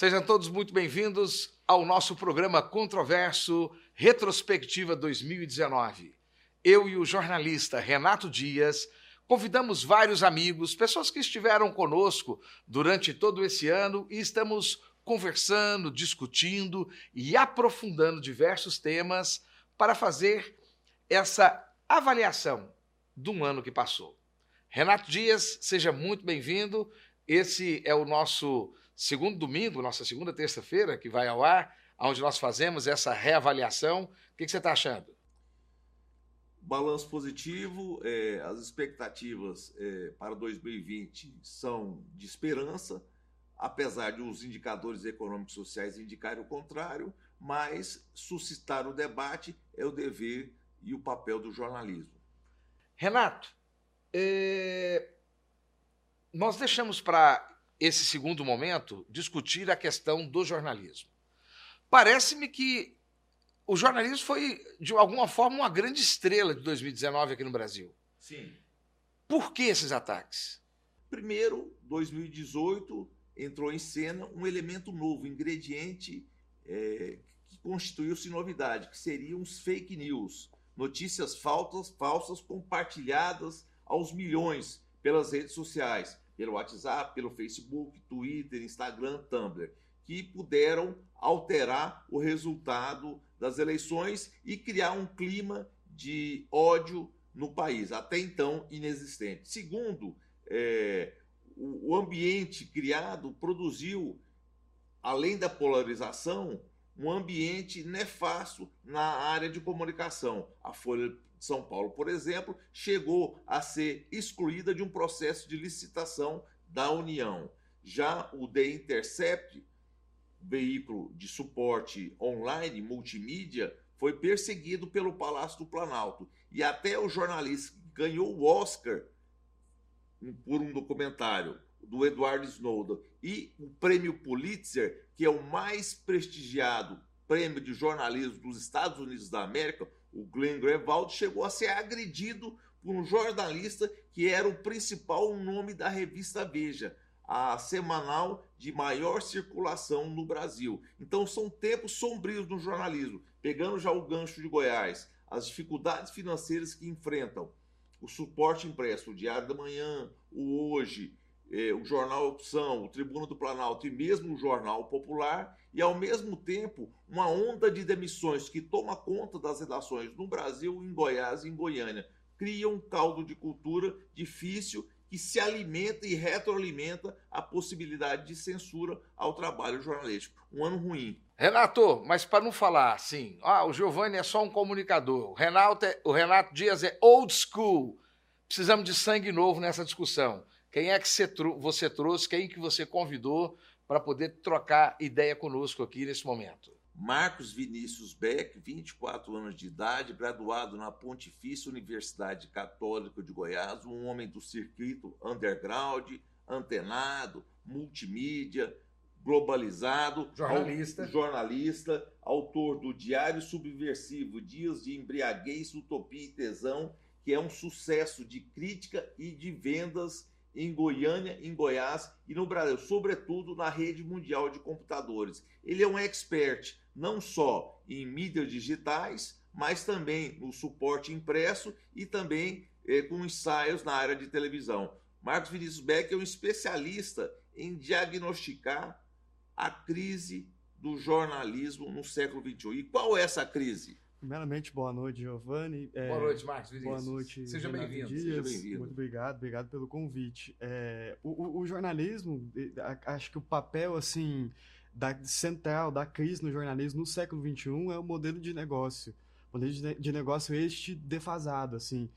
Sejam todos muito bem-vindos ao nosso programa controverso Retrospectiva 2019. Eu e o jornalista Renato Dias convidamos vários amigos, pessoas que estiveram conosco durante todo esse ano e estamos conversando, discutindo e aprofundando diversos temas para fazer essa avaliação de um ano que passou. Renato Dias, seja muito bem-vindo. Esse é o nosso segundo domingo, nossa segunda terça-feira, que vai ao ar, onde nós fazemos essa reavaliação. O que, você está achando? Balanço positivo, é, as expectativas é, para 2020 são de esperança, apesar de os indicadores econômicos e sociais indicarem o contrário, mas suscitar o debate é o dever e o papel do jornalismo. Renato, é... nós deixamos para esse segundo momento, discutir a questão do jornalismo. Parece-me que o jornalismo foi, de alguma forma, uma grande estrela de 2019 aqui no Brasil. Sim. Por que esses ataques? Primeiro, 2018 entrou em cena um elemento novo, um ingrediente é, que constituiu-se novidade, que seriam os fake news, notícias falsas, falsas compartilhadas aos milhões pelas redes sociais pelo WhatsApp, pelo Facebook, Twitter, Instagram, Tumblr, que puderam alterar o resultado das eleições e criar um clima de ódio no país, até então inexistente. Segundo, é, o, ambiente criado produziu, além da polarização, um ambiente nefasto na área de comunicação. A Folha são Paulo, por exemplo, chegou a ser excluída de um processo de licitação da União. Já o The Intercept, veículo de suporte online, multimídia, foi perseguido pelo Palácio do Planalto. E até o jornalista ganhou o Oscar por um documentário do Edward Snowden e o prêmio Pulitzer, que é o mais prestigiado prêmio de jornalismo dos Estados Unidos da América, o Glenn Greenwald chegou a ser agredido por um jornalista que era o principal nome da revista Veja, a semanal de maior circulação no Brasil. Então são tempos sombrios no jornalismo. Pegando já o gancho de Goiás, as dificuldades financeiras que enfrentam, o suporte impresso, o Diário da Manhã, o Hoje, eh, o Jornal Opção, o Tribuna do Planalto e mesmo o Jornal Popular, e ao mesmo tempo uma onda de demissões que toma conta das redações no Brasil, em Goiás e em Goiânia. Cria um caldo de cultura difícil que se alimenta e retroalimenta a possibilidade de censura ao trabalho jornalístico. Um ano ruim. Renato, mas para não falar assim, ah, o Giovanni é só um comunicador, o Renato, é, o Renato Dias é old school, precisamos de sangue novo nessa discussão. Quem é que você trouxe, quem que você convidou para poder trocar ideia conosco aqui nesse momento? Marcos Vinícius Beck, 24 anos de idade, graduado na Pontifícia Universidade Católica de Goiás, um homem do circuito underground, antenado, multimídia, globalizado, jornalista, jornalista, autor do Diário Subversivo Dias de Embriaguez, Utopia e Tesão, que é um sucesso de crítica e de vendas em Goiânia, em Goiás e no Brasil, sobretudo na rede mundial de computadores. Ele é um expert não só em mídias digitais, mas também no suporte impresso e também eh, com ensaios na área de televisão. Marcos Vinícius Beck é um especialista em diagnosticar a crise do jornalismo no século XXI. E qual é essa crise? Primeiramente, boa noite, Giovanni. É, boa noite, Marcos. Boa noite. Seja bem-vindo. Seja bem-vindo. Muito obrigado, obrigado pelo convite. É, o, o, jornalismo, acho que o papel assim da, central da crise no jornalismo no século XXI é o modelo de negócio. Modelo de, de negócio este defasado, assim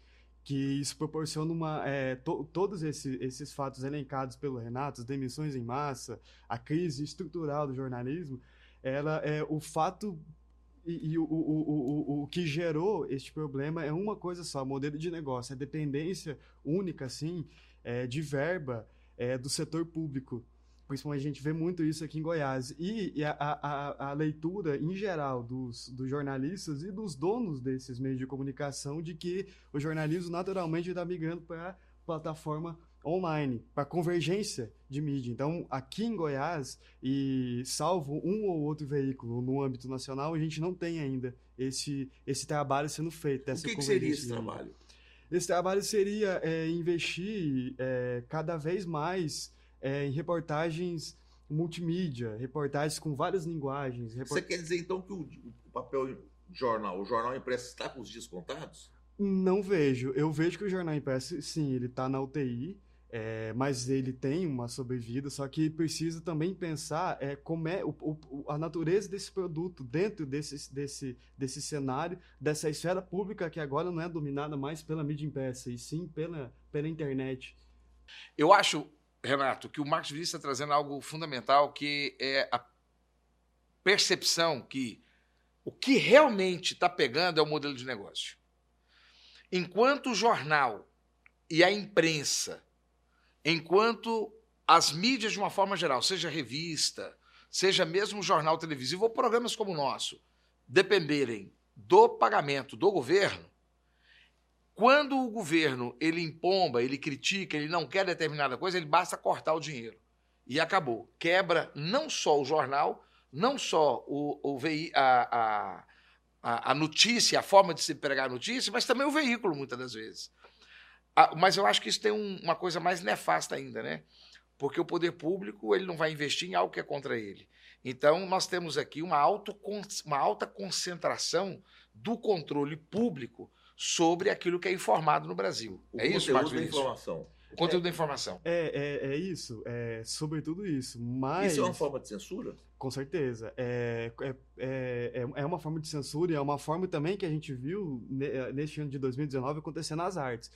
que isso proporciona uma é, to, todos esses, esses fatos elencados pelo Renato, as demissões em massa, a crise estrutural do jornalismo, ela é o fato e, e o, o, o, o, que gerou este problema é uma coisa só, modelo de negócio, a dependência única, assim, é, de verba é, do setor público. Principalmente a gente vê muito isso aqui em Goiás. E, e a, a, a, leitura, em geral, dos, dos jornalistas e dos donos desses meios de comunicação de que o jornalismo naturalmente está migrando para a plataforma online, para convergência de mídia. Então, aqui em Goiás, e salvo um ou outro veículo no âmbito nacional, a gente não tem ainda esse, esse trabalho sendo feito. o que, que seria esse trabalho? Esse trabalho seria é, investir é, cada vez mais é, em reportagens multimídia, reportagens com várias linguagens. Report... Você quer dizer então que o, o papel jornal, o jornal impresso está com os dias contados? Não vejo. Eu vejo que o jornal impresso, sim, ele está na UTI, é, mas ele tem uma sobrevida, só que precisa também pensar é, como é o, o, a natureza desse produto dentro desse, desse, desse cenário, dessa esfera pública que agora não é dominada mais pela mídia impressa, e sim pela, pela internet. Eu acho, Renato, que o Marcos Vinícius está trazendo algo fundamental, que é a percepção que o que realmente está pegando é o modelo de negócio. Enquanto o jornal e a imprensa, enquanto as mídias de uma forma geral, seja revista, seja mesmo jornal televisivo ou programas como o nosso, dependerem do pagamento do governo, quando o governo ele impomba, ele critica, ele não quer determinada coisa, ele basta cortar o dinheiro. E acabou. Quebra não só o jornal, não só o, o a, a, a notícia, a forma de se pregar a notícia, mas também o veículo, muitas das vezes. Mas eu acho que isso tem um, uma coisa mais nefasta ainda, né? Porque o poder público ele não vai investir em algo que é contra ele. Então, nós temos aqui uma, auto, uma alta concentração do controle público sobre aquilo que é informado no Brasil. O é isso, Marcos? da informação. O conteúdo é, da informação. É, é, é isso, é sobretudo isso. Mas... Isso é uma forma de censura? Com certeza. É, é, é, é uma forma de censura e é uma forma também que a gente viu neste ano de 2019 acontecer nas artes.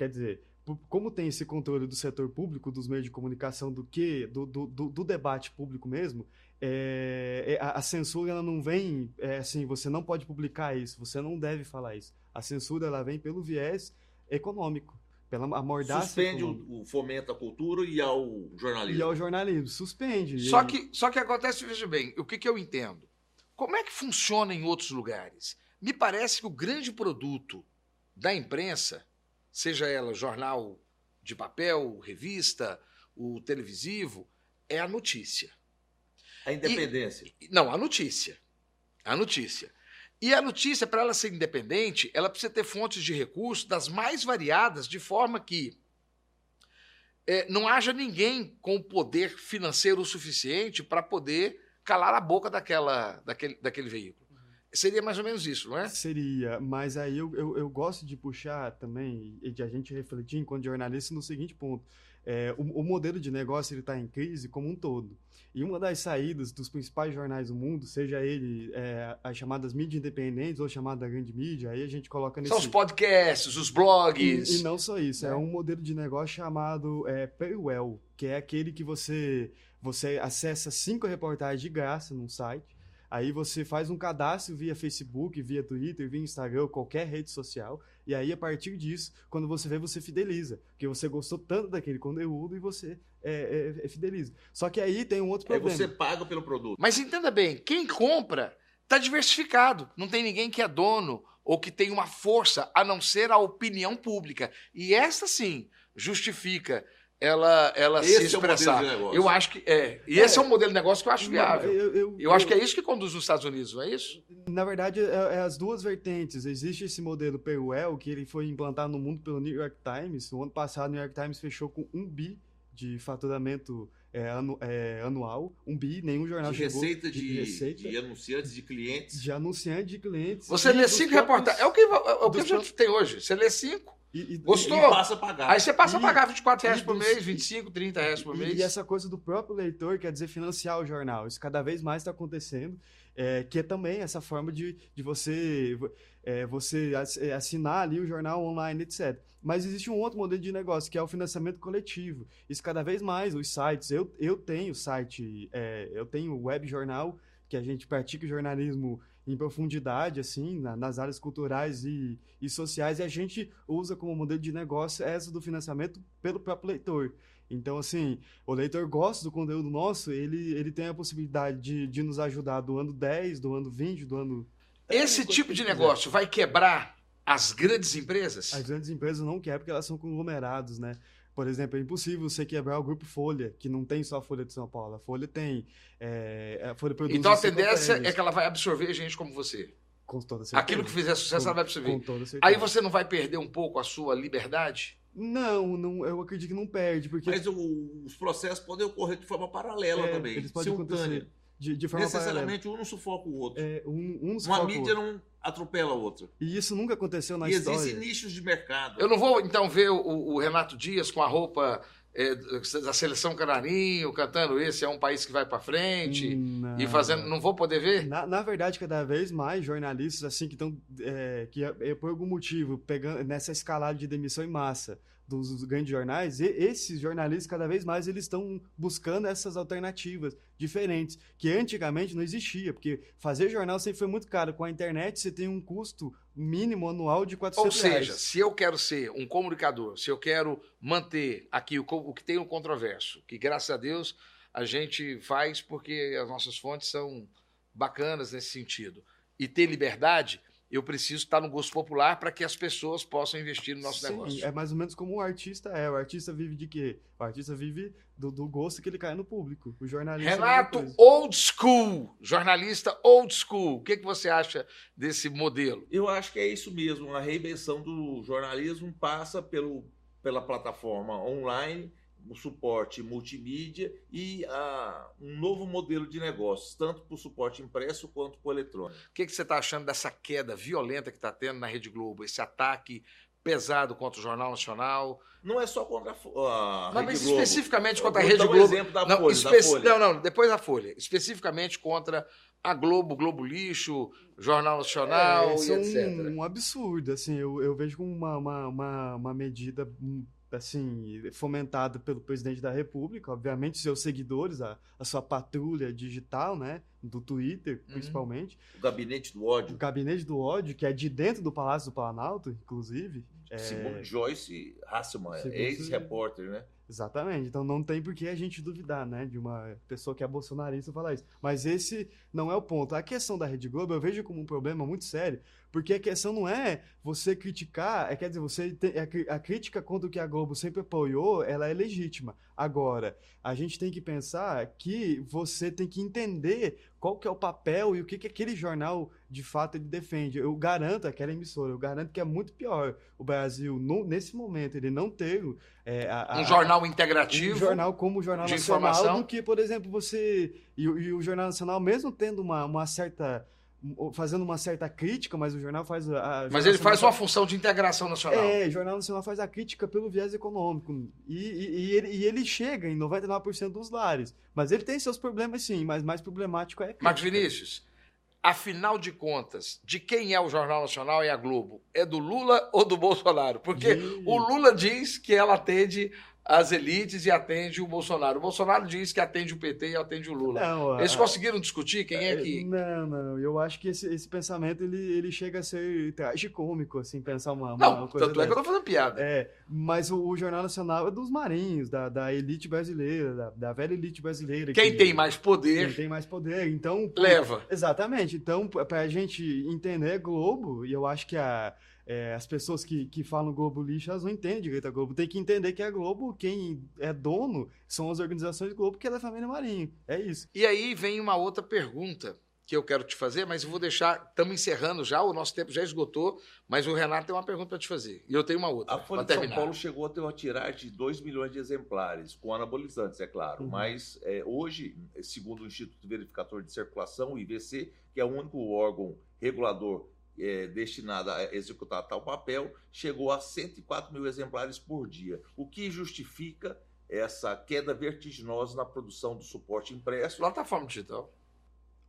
Quer dizer, como tem esse controle do setor público, dos meios de comunicação, do que do, do, do debate público mesmo, é, a, a, censura ela não vem é, assim, você não pode publicar isso, você não deve falar isso. A censura ela vem pelo viés econômico pela amordaça. Suspende o, o, fomento à cultura e ao jornalismo. E ao jornalismo, suspende. Só que, só que acontece, veja bem, o que, que eu entendo? Como é que funciona em outros lugares? Me parece que o grande produto da imprensa, seja ela jornal de papel, revista, o televisivo, é a notícia. A independência. E, não, a notícia. A notícia. E a notícia, para ela ser independente, ela precisa ter fontes de recursos das mais variadas, de forma que é, não haja ninguém com poder financeiro suficiente para poder calar a boca daquela, daquele, daquele veículo. Seria mais ou menos isso, não é? Seria, mas aí eu, eu, eu gosto de puxar também e de a gente refletir enquanto jornalista no seguinte ponto. É, o, o, modelo de negócio está em crise como um todo. E uma das saídas dos principais jornais do mundo, seja ele é, as chamadas mídias independentes ou chamada grande mídia, aí a gente coloca nesse... São os podcasts, os blogs. E, e não só isso, é. é. um modelo de negócio chamado é, Paywell, que é aquele que você, você acessa cinco reportagens de graça num site, Aí você faz um cadastro via Facebook, via Twitter, via Instagram, qualquer rede social. E aí, a partir disso, quando você vê, você fideliza. Porque você gostou tanto daquele conteúdo e você é, é, é fideliza. Só que aí tem um outro problema. Aí você paga pelo produto. Mas entenda bem, quem compra está diversificado. Não tem ninguém que é dono ou que tem uma força a não ser a opinião pública. E essa sim justifica ela, ela esse se expressar. É eu acho que é. E é. esse é um modelo de negócio que eu acho viável. Eu, eu, eu acho que é isso que conduz os Estados Unidos, não é isso? Na verdade, é, é as duas vertentes. Existe esse modelo Paywell, que ele foi implantado no mundo pelo New York Times. No ano passado, o New York Times fechou com um bi de faturamento é, anu, é, anual, um bi, nenhum jornal de chegou. Receita de, de, receita de anunciantes de clientes. De anunciantes de clientes. Você lê cinco reportagens. É o que, é o que a gente tem hoje. Você lê cinco. E, e, Gostou? E passa a pagar. Aí você passa a pagar 24 reais por mês, 25, 30 reais por mês. E essa coisa do próprio leitor, quer dizer, financiar o jornal. Isso cada vez mais está acontecendo. É, que é também essa forma de, de você, é, você é, assinar ali o jornal online, etc. Mas existe um outro modelo de negócio, que é o financiamento coletivo. Isso cada vez mais, os sites. Eu, eu tenho site, é, eu tenho web jornal, que a gente pratica jornalismo em profundidade, assim, na, nas áreas culturais e, e sociais, e a gente usa como modelo de negócio essa do financiamento pelo próprio leitor. Então, assim, o leitor gosta do conteúdo nosso, ele, ele tem a possibilidade de, de nos ajudar do ano 10, do ano 20, do ano. Esse tipo de negócio vai quebrar as grandes empresas? As grandes empresas não quebram porque elas são conglomerados, né? Por exemplo, é impossível você quebrar o grupo Folha, que não tem só a Folha de São Paulo. A Folha tem. É, a Folha produz então a tendência é que ela vai absorver gente como você. Com toda certeza. Aquilo que fizer sucesso, com, ela vai absorver. Com toda certeza. Aí você não vai perder um pouco a sua liberdade? Não, não, eu acredito que não perde, porque... Mas o, os processos podem ocorrer de forma paralela é, também, eles podem simultânea. acontecer de, de forma Necessariamente paralela. um não sufoca o outro. É, um, um Uma sufoca o mídia outro. não atropela a outra. E isso nunca aconteceu na e história. existem nichos de mercado. Eu não vou, então, ver o, o Renato Dias com a roupa é, da seleção canarinho, cantando esse é um país que vai para frente Não. e fazendo. Não vou poder ver? Na, na verdade, cada vez mais jornalistas assim que estão é, que é, é por algum motivo pegando nessa escalada de demissão em massa dos, grandes jornais, e, esses jornalistas cada vez mais eles estão buscando essas alternativas diferentes que antigamente não existia, porque fazer jornal sempre foi muito caro. Com a internet você tem um custo mínimo anual de 400 Ou seja, reais. se eu quero ser um comunicador, se eu quero manter aqui o, o que tem no controverso, que graças a Deus a gente faz porque as nossas fontes são bacanas nesse sentido, e ter liberdade, eu preciso estar no gosto popular para que as pessoas possam investir no nosso Sim, negócio. É mais ou menos como o artista é. O artista vive de quê? O artista vive do, do gosto que ele cai no público. O jornalista. é Renato, old school, jornalista old school. O que, que você acha desse modelo? Eu acho que é isso mesmo. A reinvenção do jornalismo passa pelo, pela plataforma online, o suporte multimídia e a, um novo modelo de negócios, tanto para o suporte impresso quanto para o eletrônico. O que, que você está achando dessa queda violenta que está tendo na Rede Globo? Esse ataque pesado contra o Jornal Nacional? Não é só contra a, a Não, Rede mas Globo. especificamente contra a Rede um Globo. exemplo da não, Folha, espe- da Folha. não, não, depois da Folha. Especificamente contra a Globo, Globo Lixo, Jornal Nacional É, e é etc. um, um absurdo, assim, eu, eu vejo como uma, uma, uma, uma medida, assim, fomentada pelo presidente da República, obviamente seus seguidores, a, a sua patrulha digital, né, do Twitter, Uhum. principalmente, O gabinete do o ódio, gabinete do ódio, que é de dentro do Palácio do Planalto, inclusive, é, segundo Joyce Hasselman, ex-repórter, né? Exatamente. Então não tem por que a gente duvidar, né, de uma pessoa que é bolsonarista falar isso. Mas esse não é o ponto. A questão da Rede Globo eu vejo como um problema muito sério, porque a questão não é você criticar, é, quer dizer, você tem, a, a crítica contra o que a Globo sempre apoiou, ela é legítima. Agora, a gente tem que pensar que você tem que entender qual que é o papel e o que, que aquele jornal de fato ele defende. Eu garanto, aquela emissora, eu garanto que é muito pior o Brasil, no- nesse momento, ele não ter é, a- a- Um jornal integrativo. um jornal como o Jornal de Nacional informação. do que, por exemplo, você. E, o- e o Jornal Nacional, mesmo tendo uma, uma certa. Fazendo uma certa crítica, mas o jornal faz. A, Mas Jornal ele faz uma função de integração nacional. É, o Jornal Nacional faz a crítica pelo viés econômico. E, e, e ele, e ele chega em 99% dos lares. Mas ele tem seus problemas, sim, mas mais problemático é a crítica. Marcos Vinícius, afinal de contas, de quem é o Jornal Nacional e a Globo? É do Lula ou do Bolsonaro? Porque De- o Lula diz que ela atende as elites e atende o Bolsonaro. O Bolsonaro diz que atende o PT e atende o Lula. Não, Eles a- conseguiram discutir quem é que. Não, não. Eu acho que esse, esse pensamento ele, ele chega a ser tragicômico, assim, pensar uma, uma Não, coisa tanto é que eu dessa. tô fazendo piada. É, mas o, o Jornal Nacional é dos marinhos, da, da elite brasileira, da, da velha elite brasileira. Quem que- tem mais Quem poder, tem mais poder. Então, leva. Exatamente. Então, p- pra gente entender Globo, e eu acho que a, é, as pessoas que, que falam Globo lixo, elas não entendem direito a Globo. Tem que entender que a Globo, quem é dono, são as organizações Globo, que é a família Marinho. É isso. E aí vem uma outra pergunta que eu quero te fazer, mas eu vou deixar. Estamos encerrando já, o nosso tempo já esgotou, mas o Renato tem uma pergunta para te fazer. E eu tenho uma outra. A Folha de São. Paulo chegou a ter uma tiragem de 2 milhões de exemplares, com anabolizantes, é claro. Uhum. Mas é, hoje, segundo o Instituto Verificador de Circulação, o IVC, que é o único órgão regulador é, destinado a executar tal papel, chegou a 104 mil exemplares por dia, o que justifica essa queda vertiginosa na produção do suporte impresso. Plataforma digital.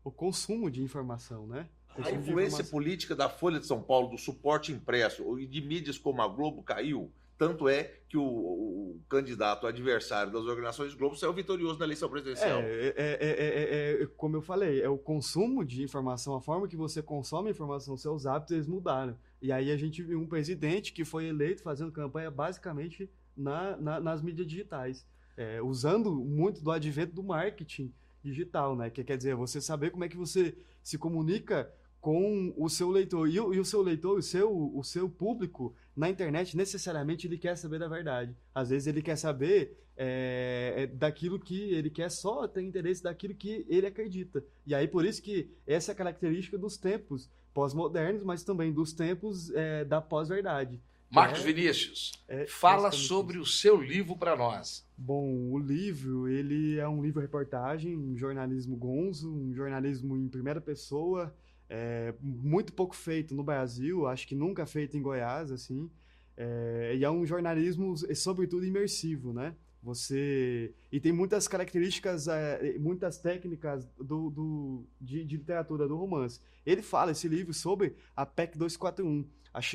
O consumo de informação, né? A Consumo influência política da Folha de São Paulo, do suporte impresso e de mídias como a Globo caiu. Tanto é que o, o candidato adversário das organizações Globo saiu vitorioso na eleição presidencial. É, é, é, é, é, é, como eu falei, é o consumo de informação, a forma que você consome informação, seus hábitos, eles mudaram. E aí a gente viu um presidente que foi eleito fazendo campanha basicamente na, na- nas mídias digitais, é, usando muito do advento do marketing digital, né? Que quer dizer, você saber como é que você se comunica com o seu leitor. E, e o seu leitor, o seu, o seu público na internet, necessariamente ele quer saber da verdade. Às vezes ele quer saber é, é, daquilo que ele quer só ter interesse daquilo que ele acredita. E aí por isso que essa é a característica dos tempos pós-modernos, mas também dos tempos é, da pós-verdade. Marcos é, Vinícius, é, fala sobre o seu livro para nós. Bom, o livro, ele é um livro reportagem, um jornalismo gonzo, um jornalismo em primeira pessoa, é, muito pouco feito no Brasil, acho que nunca feito em Goiás, assim. É, e é um jornalismo, sobretudo, imersivo, né? Você e tem muitas características, é, muitas técnicas do, do de, de, literatura do romance. Ele fala esse livro sobre a PEC 241,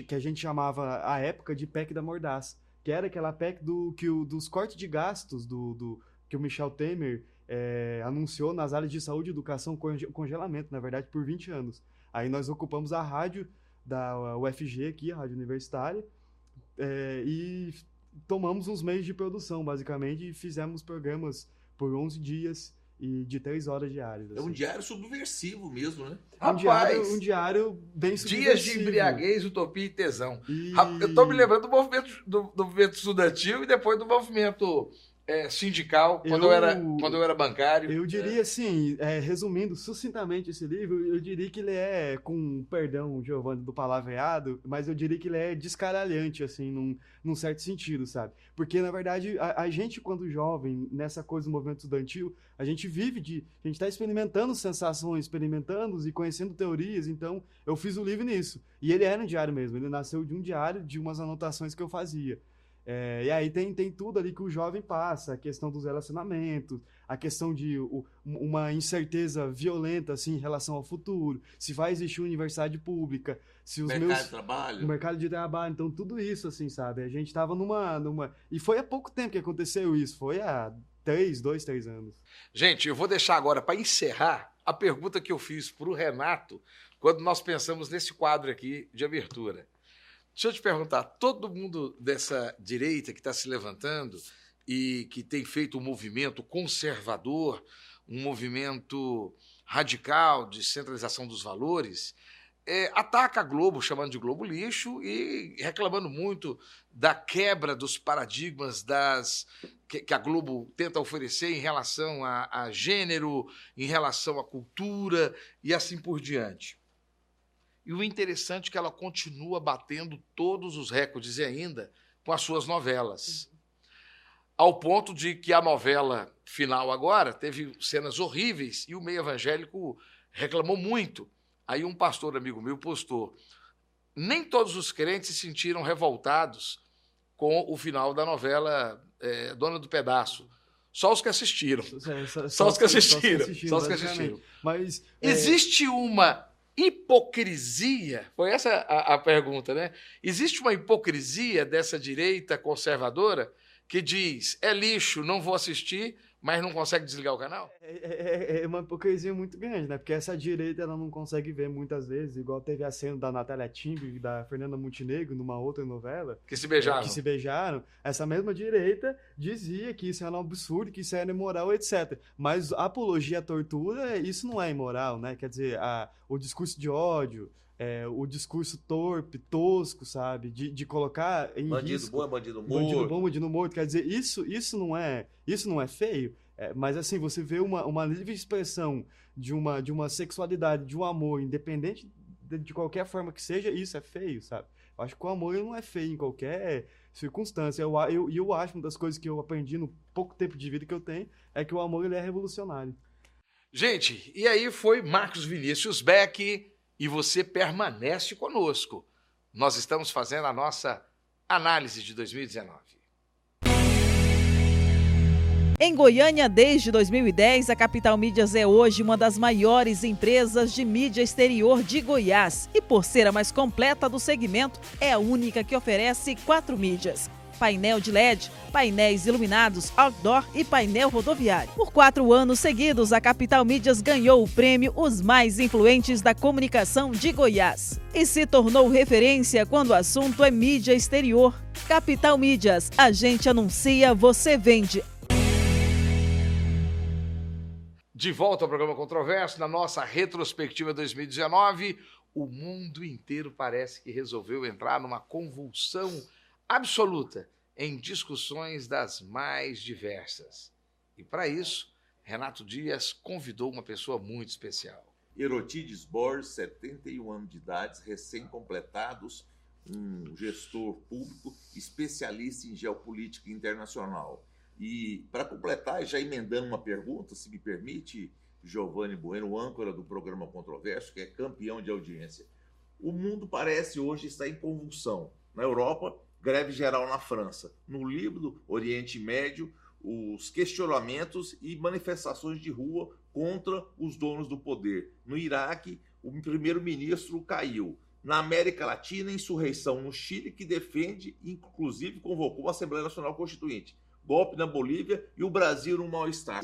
que a gente chamava à época de PEC da Mordaz, que era aquela PEC do que o, dos cortes de gastos do, do que o Michel Temer é, anunciou nas áreas de saúde e educação congelamento, na verdade, por 20 anos. Aí nós ocupamos a rádio da UFG aqui, a rádio universitária, é, e tomamos uns meios de produção, basicamente, e fizemos programas por 11 dias e de 3 horas diárias. Assim. É um assim. diário subversivo mesmo, né? Um Rapaz, diário, um diário bem subversivo. Dias de embriaguez, utopia e tesão. E... Eu estou me lembrando do movimento, do, do movimento estudantil e depois do movimento é, sindical, quando eu, eu, era, quando eu era bancário. Eu diria é. assim, é, resumindo sucintamente esse livro, eu diria que ele é, com perdão, Giovanni, do palavreado, mas eu diria que ele é descaralhante, assim, num, num certo sentido, sabe? Porque, na verdade, a, a gente, quando jovem, nessa coisa do movimento estudantil, a gente vive de. A gente está experimentando sensações, experimentando e conhecendo teorias, então eu fiz o livro nisso. E ele era um diário mesmo, ele nasceu de um diário, de umas anotações que eu fazia. É, e aí tem, tem tudo ali que o jovem passa, a questão dos relacionamentos, a questão de o, uma incerteza violenta assim, em relação ao futuro, se vai existir universidade pública, se os mercado meus... de trabalho. O mercado de trabalho, então tudo isso, assim, sabe? A gente estava numa, numa... E foi há pouco tempo que aconteceu isso, foi há três, dois, três anos. Gente, eu vou deixar agora para encerrar a pergunta que eu fiz para o Renato quando nós pensamos nesse quadro aqui de abertura. Deixa eu te perguntar, todo mundo dessa direita que está se levantando e que tem feito um movimento conservador, um movimento radical de centralização dos valores, é, ataca a Globo, chamando de Globo lixo e reclamando muito da quebra dos paradigmas das que, que a Globo tenta oferecer em relação a, a gênero, em relação à cultura e assim por diante. E o interessante é que ela continua batendo todos os recordes e ainda com as suas novelas. Ao ponto de que a novela final agora teve cenas horríveis e o meio evangélico reclamou muito. Aí um pastor amigo meu postou: nem todos os crentes se sentiram revoltados com o final da novela é, Dona do Pedaço. Só os que assistiram. É, só, só, só, os que assistiram. Só os que assistiram. Mas é... existe uma hipocrisia? Foi essa a, a, pergunta, né? Existe uma hipocrisia dessa direita conservadora que diz: é lixo, não vou assistir, mas não consegue desligar o canal? É, é, é, é, uma hipocrisia muito grande, né? Porque essa direita ela não consegue ver muitas vezes, igual teve a cena da Natália Timbre e da Fernanda Montenegro numa outra novela. Que se beijaram. que se beijaram. Essa mesma direita dizia que isso era um absurdo, que isso era imoral, etc. Mas apologia à tortura, isso não é imoral, né? Quer dizer, a, o discurso de ódio, é, o discurso torpe, tosco, sabe? De, de colocar em bandido risco, bom é bandido morto. Bandido bom, bandido morto. Quer dizer, isso, isso não é isso não é feio. É, mas assim, você vê uma, uma livre expressão de uma, de uma sexualidade, de um amor, independente de, de qualquer forma que seja, isso é feio, sabe? Eu acho que o amor não é feio em qualquer circunstância. E eu, eu, eu acho uma das coisas que eu aprendi no pouco tempo de vida que eu tenho é que o amor ele é revolucionário. Gente, e aí foi Marcos Vinícius Beck e você permanece conosco. Nós estamos fazendo a nossa análise de 2019. Em Goiânia, desde 2010, a Capital Mídias é hoje uma das maiores empresas de mídia exterior de Goiás e, por ser a mais completa do segmento, é a única que oferece quatro mídias: painel de LED, painéis iluminados, outdoor e painel rodoviário. Por quatro anos seguidos, a Capital Mídias ganhou o prêmio Os Mais Influentes da Comunicação de Goiás e se tornou referência quando o assunto é mídia exterior. Capital Mídias, a gente anuncia, você vende. De volta ao programa Controverso, na nossa retrospectiva 2019, o mundo inteiro parece que resolveu entrar numa convulsão absoluta em discussões das mais diversas. E para isso, Renato Dias convidou uma pessoa muito especial. Erotides Borges, 71 anos de idade, recém-completados, um gestor público, especialista em geopolítica internacional. E, para completar, já emendando uma pergunta, se me permite, Giovanni Bueno, âncora do programa Controverso, que é campeão de audiência. O mundo parece hoje estar em convulsão. Na Europa, greve geral na França. No Líbano, Oriente Médio, os questionamentos e manifestações de rua contra os donos do poder. No Iraque, o primeiro-ministro caiu. Na América Latina, insurreição no Chile, que defende, inclusive convocou uma Assembleia Nacional Constituinte. Golpe na Bolívia e o Brasil no mal-estar.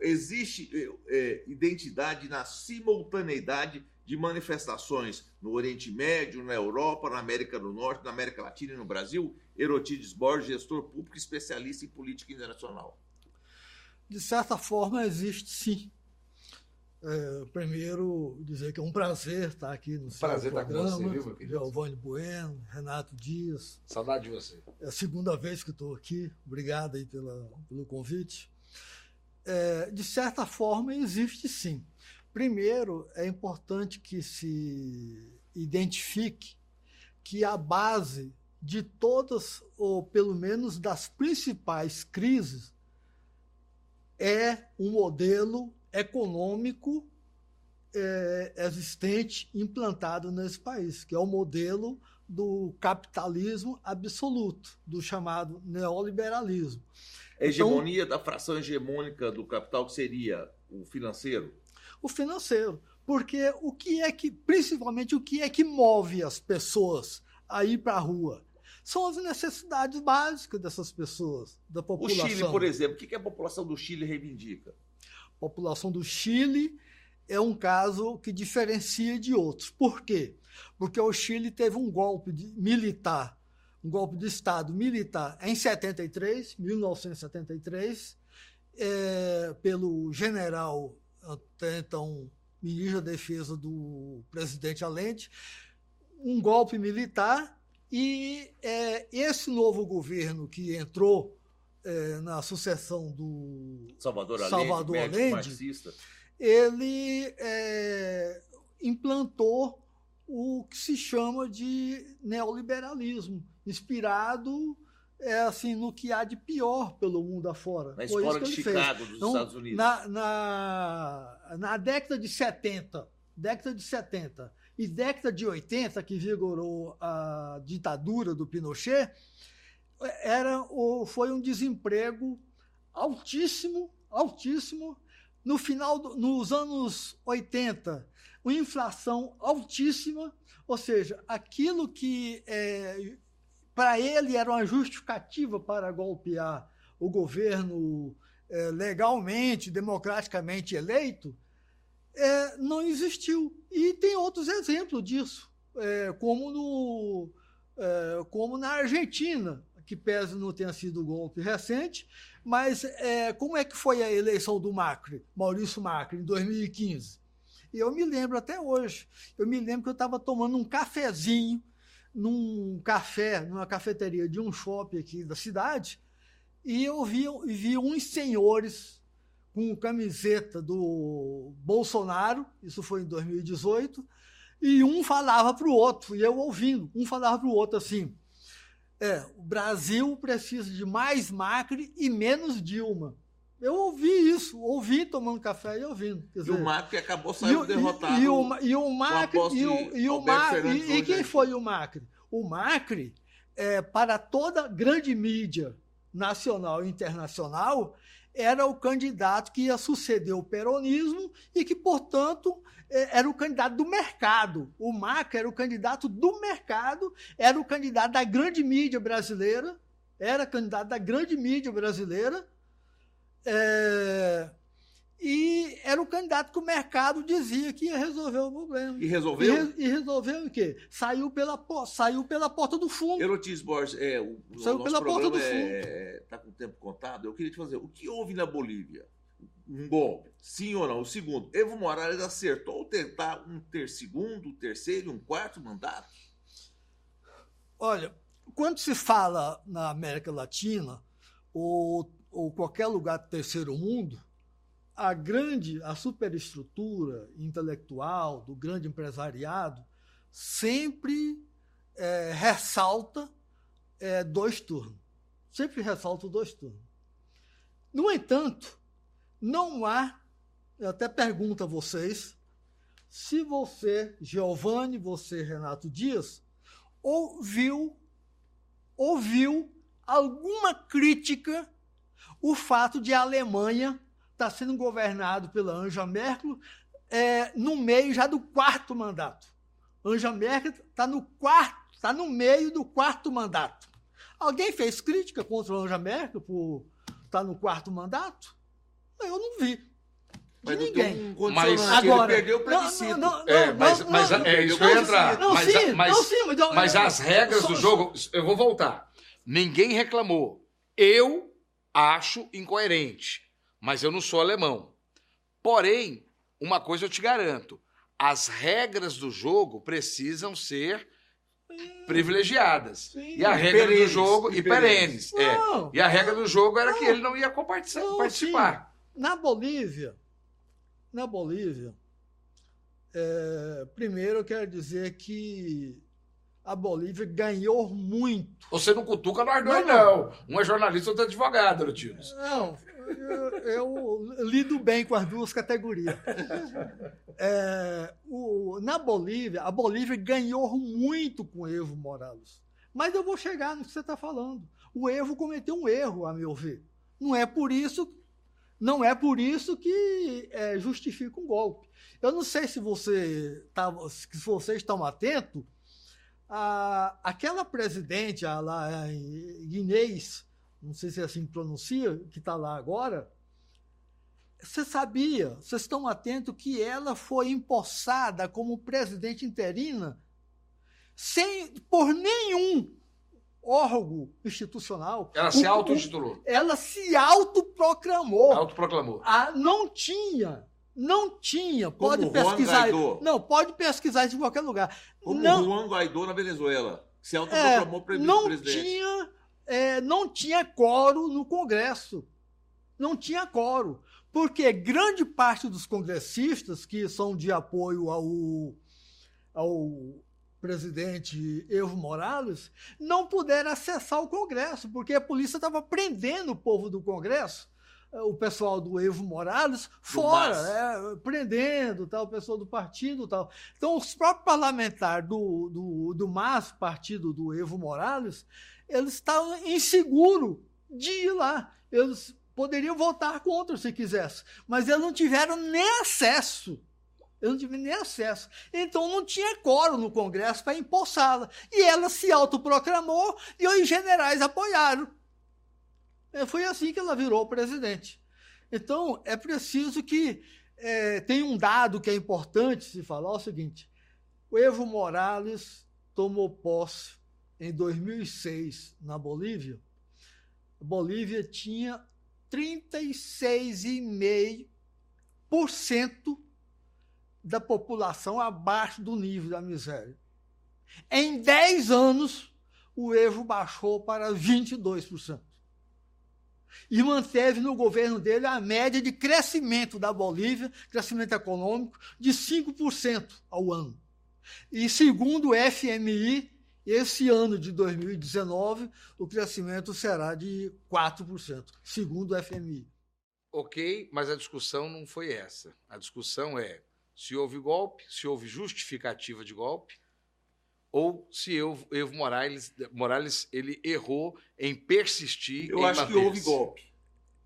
Existe é, identidade na simultaneidade de manifestações no Oriente Médio, na Europa, na América do Norte, na América Latina e no Brasil? Erotides Borges, gestor público especialista em política internacional. De certa forma, existe sim. É, primeiro, dizer que é um prazer estar aqui no seu prazer programa. Estar com você, viu, meu querido? Giovanni Bueno, Renato Dias. Saudade de você. É a segunda vez que estou aqui. Obrigado aí pela, pelo convite. É, de certa forma, existe sim. Primeiro, é importante que se identifique que a base de todas, ou pelo menos das principais crises, é um modelo econômico é, existente, implantado nesse país, que é o modelo do capitalismo absoluto, do chamado neoliberalismo. A hegemonia então, da fração hegemônica do capital, que seria o financeiro? O financeiro. Porque o que é que, principalmente, o que é que move as pessoas a ir para a rua? São as necessidades básicas dessas pessoas, da população. O Chile, por exemplo, o que a população do Chile reivindica? A população do Chile é um caso que diferencia de outros. Por quê? Porque o Chile teve um golpe militar, um golpe de Estado militar em 73, 1973, é, pelo general, até então ministro da Defesa do presidente Allende, um golpe militar e é, esse novo governo que entrou é, na sucessão do Salvador Allende, Salvador Allende ele é, implantou o que se chama de neoliberalismo, inspirado é assim no que há de pior pelo mundo afora. Na escola de Chicago fez. dos então, Estados Unidos. Na, na, na década de 70, década de 70 e década de 80, que vigorou a ditadura do Pinochet, era, foi um desemprego altíssimo, altíssimo. No final, do, nos anos 80, uma inflação altíssima, ou seja, aquilo que é, para ele era uma justificativa para golpear o governo é, legalmente, democraticamente eleito, é, não existiu. E tem outros exemplos disso, é, como, no, é, como na Argentina, que pese não tenha sido golpe recente, mas é, como é que foi a eleição do Macri, Maurício Macri, em 2015? E eu me lembro até hoje. Eu me lembro que eu estava tomando um cafezinho num café, numa cafeteria de um shopping aqui da cidade, e eu vi, vi uns senhores com camiseta do Bolsonaro, isso foi em 2018, e um falava para o outro, e eu ouvindo, um falava para o outro assim: é, o Brasil precisa de mais Macri e menos Dilma. Eu ouvi isso, ouvi tomando café e ouvindo. Dizer, e o Macri acabou saindo e, derrotado. E, o, e o Macri. E, o, e, o Macri e, e quem foi o Macri? O Macri, é, para toda grande mídia nacional e internacional, era o candidato que ia suceder o peronismo e que, portanto, é, era o candidato do mercado. O Macri era o candidato do mercado, era o candidato da grande mídia brasileira, era candidato da grande mídia brasileira, é, e era o candidato que o mercado dizia que ia resolver o problema. E resolveu? E, re, e resolveu o quê? Saiu pela, saiu pela porta do fundo. Elotis Borges, é, o, saiu o pela porta do fundo. Está é, com o tempo contado. Eu queria te fazer, o que houve na Bolívia? um golpe? Sim ou não? O segundo, Evo Morales acertou tentar um ter segundo, terceiro, um quarto mandato? Olha, quando se fala na América Latina ou, ou qualquer lugar do terceiro mundo, a grande, a superestrutura intelectual do grande empresariado sempre é, ressalta é, dois turnos. Sempre ressalta dois turnos. No entanto, não há, eu até pergunto a vocês, se você, Giovanni, você, Renato Dias, ouviu, ouviu alguma crítica o fato de a Alemanha estar tá sendo governado pela Angela Merkel é, no meio já do quarto mandato. Angela Merkel está no quarto, está no meio do quarto mandato. Alguém fez crítica contra a Angela Merkel por estar tá no quarto mandato? Eu não vi. De ninguém. Um Mas- agora perdeu o plebiscito. Não, não, não, É, mas, não, mas não, é isso que não, eu ia entrar. Não, mas, sim, mas, não, sim, mas, mas as regras só- do jogo, eu vou voltar. Ninguém reclamou. Eu acho incoerente, mas eu não sou alemão. Porém, uma coisa eu te garanto: as regras do jogo precisam ser privilegiadas. Sim. E a regra do perenes, jogo e perenes. é. Não. E a regra do jogo era que Não. ele não ia Não, participar. Na Bolívia, na Bolívia, é, primeiro eu quero dizer que a Bolívia ganhou muito. Você não cutuca nós dois, Não, não. Um é jornalista, outro é advogado, Tios. Não, eu, eu lido bem com as duas categorias. É, o- na Bolívia, a Bolívia ganhou muito com o Evo Morales. Mas eu vou chegar no que você está falando. O Evo cometeu um erro, a meu ver. Não é por isso, não é por isso que é, justifica um golpe. Eu não sei se você tá, se vocês estão atentos. A, aquela presidente, a lá Inês, não sei se é assim que pronuncia, que está lá agora, você sabia, vocês estão atentos que ela foi empossada como presidente interina sem por nenhum órgão institucional. Ela se auto-intitulou. Ela se autoproclamou. Autoproclamou. Ah, não tinha, não tinha. Como Pode pesquisar. Guaidó. Não, pode pesquisar isso em qualquer lugar. Como não, o Juan Guaidó na Venezuela. que Se é, autoproclamou não presidente. tinha, é, não tinha coro no Congresso. Não tinha coro. Porque grande parte dos congressistas que são de apoio ao, ao presidente Evo Morales não puderam acessar o Congresso, porque a polícia estava prendendo o povo do Congresso, o pessoal do Evo Morales, fora, MAS. é, prendendo tal, o pessoal do partido tal. Então, os próprios parlamentares do, do, do MAS, partido do Evo Morales, eles estavam inseguros de ir lá. Eles poderiam votar contra se quisessem, mas eles não tiveram nem acesso. Eles não tiveram nem acesso. Então não tinha coro no Congresso para empossá-la. E ela se autoproclamou e os generais apoiaram. É, Foi assim que ela virou presidente. Então é preciso que é, tem um dado que é importante se falar é o seguinte: o Evo Morales tomou posse em 2006 na Bolívia. A Bolívia tinha 36,5% da população abaixo do nível da miséria. Em 10 anos, o Evo baixou para 22%. E manteve no governo dele a média de crescimento da Bolívia, crescimento econômico, de 5% ao ano. E segundo o FMI, esse ano de 2019, o crescimento será de 4%, segundo o FMI. Ok, mas a discussão não foi essa. A discussão é se houve golpe, se houve justificativa de golpe, ou se Evo, Evo Morales, Morales ele errou em persistir Eu em acho que houve golpe.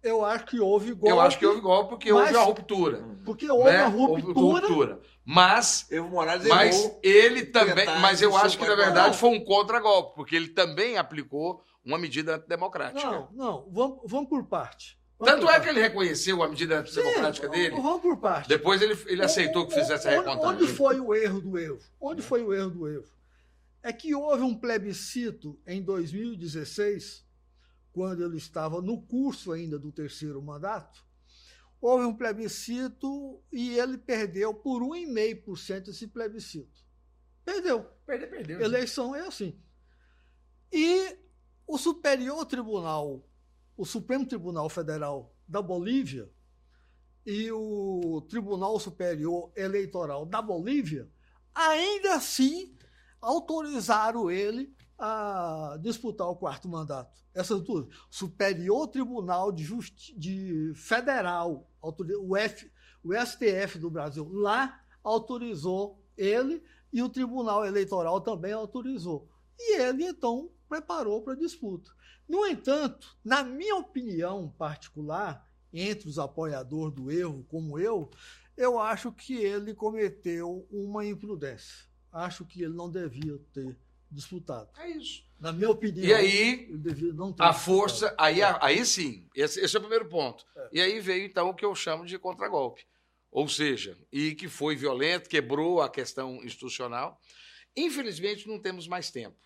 Eu acho que houve golpe. Eu acho que houve golpe porque mas- houve a ruptura. Porque houve né? a ruptura. Mas, Evo Morales mas errou. ele também. Mas eu acho que, na verdade, foi um contra-golpe, porque ele também aplicou uma medida antidemocrática. Não, não, vamos, vamos por parte. Vamos Tanto por é parte. que ele reconheceu a medida antidemocrática Sim, dele. Vamos por parte. Depois ele, ele aceitou que fizesse a recontagem. Onde foi o erro do Evo? Onde foi o erro do Evo? É que houve um plebiscito em 2016, quando ele estava no curso ainda do terceiro mandato, houve um plebiscito e ele perdeu por 1,5% esse plebiscito. Perdeu. Perder, perdeu. Eleição é assim. E o Superior Tribunal, o Supremo Tribunal Federal da Bolívia e o Tribunal Superior Eleitoral da Bolívia, ainda assim autorizaram ele a disputar o quarto mandato. Essas duas. Superior Tribunal de, Justi de Federal, o, F, o STF do Brasil, lá autorizou ele e o Tribunal Eleitoral também autorizou. E ele, então, preparou para a disputa. No entanto, na minha opinião particular, entre os apoiadores do erro, como eu, eu acho que ele cometeu uma imprudência. Acho que ele não devia ter disputado. É isso. Na minha opinião. E aí, ele devia não ter a disputado. força, aí, aí sim, esse, esse é o primeiro ponto. É. E aí veio então o que eu chamo de contragolpe. Ou seja, e que foi violento, quebrou a questão institucional. Infelizmente, não temos mais tempo.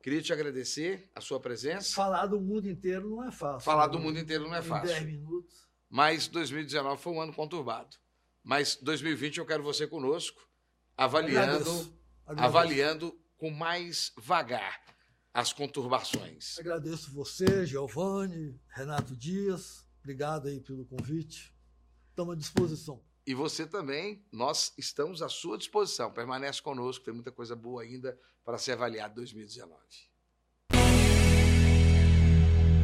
Queria te agradecer a sua presença. Falar do mundo inteiro não é fácil. Falar né? do mundo inteiro não é Em fácil. 10 minutos. Mas 2019 foi um ano conturbado. Mas 2020 eu quero você conosco, avaliando, Agradeço. Avaliando com mais vagar as conturbações. Agradeço você, Giovanni, Renato Dias. Obrigado aí pelo convite. Estamos à disposição. E você também, nós estamos à sua disposição. Permanece conosco, tem muita coisa boa ainda para ser avaliada em 2019.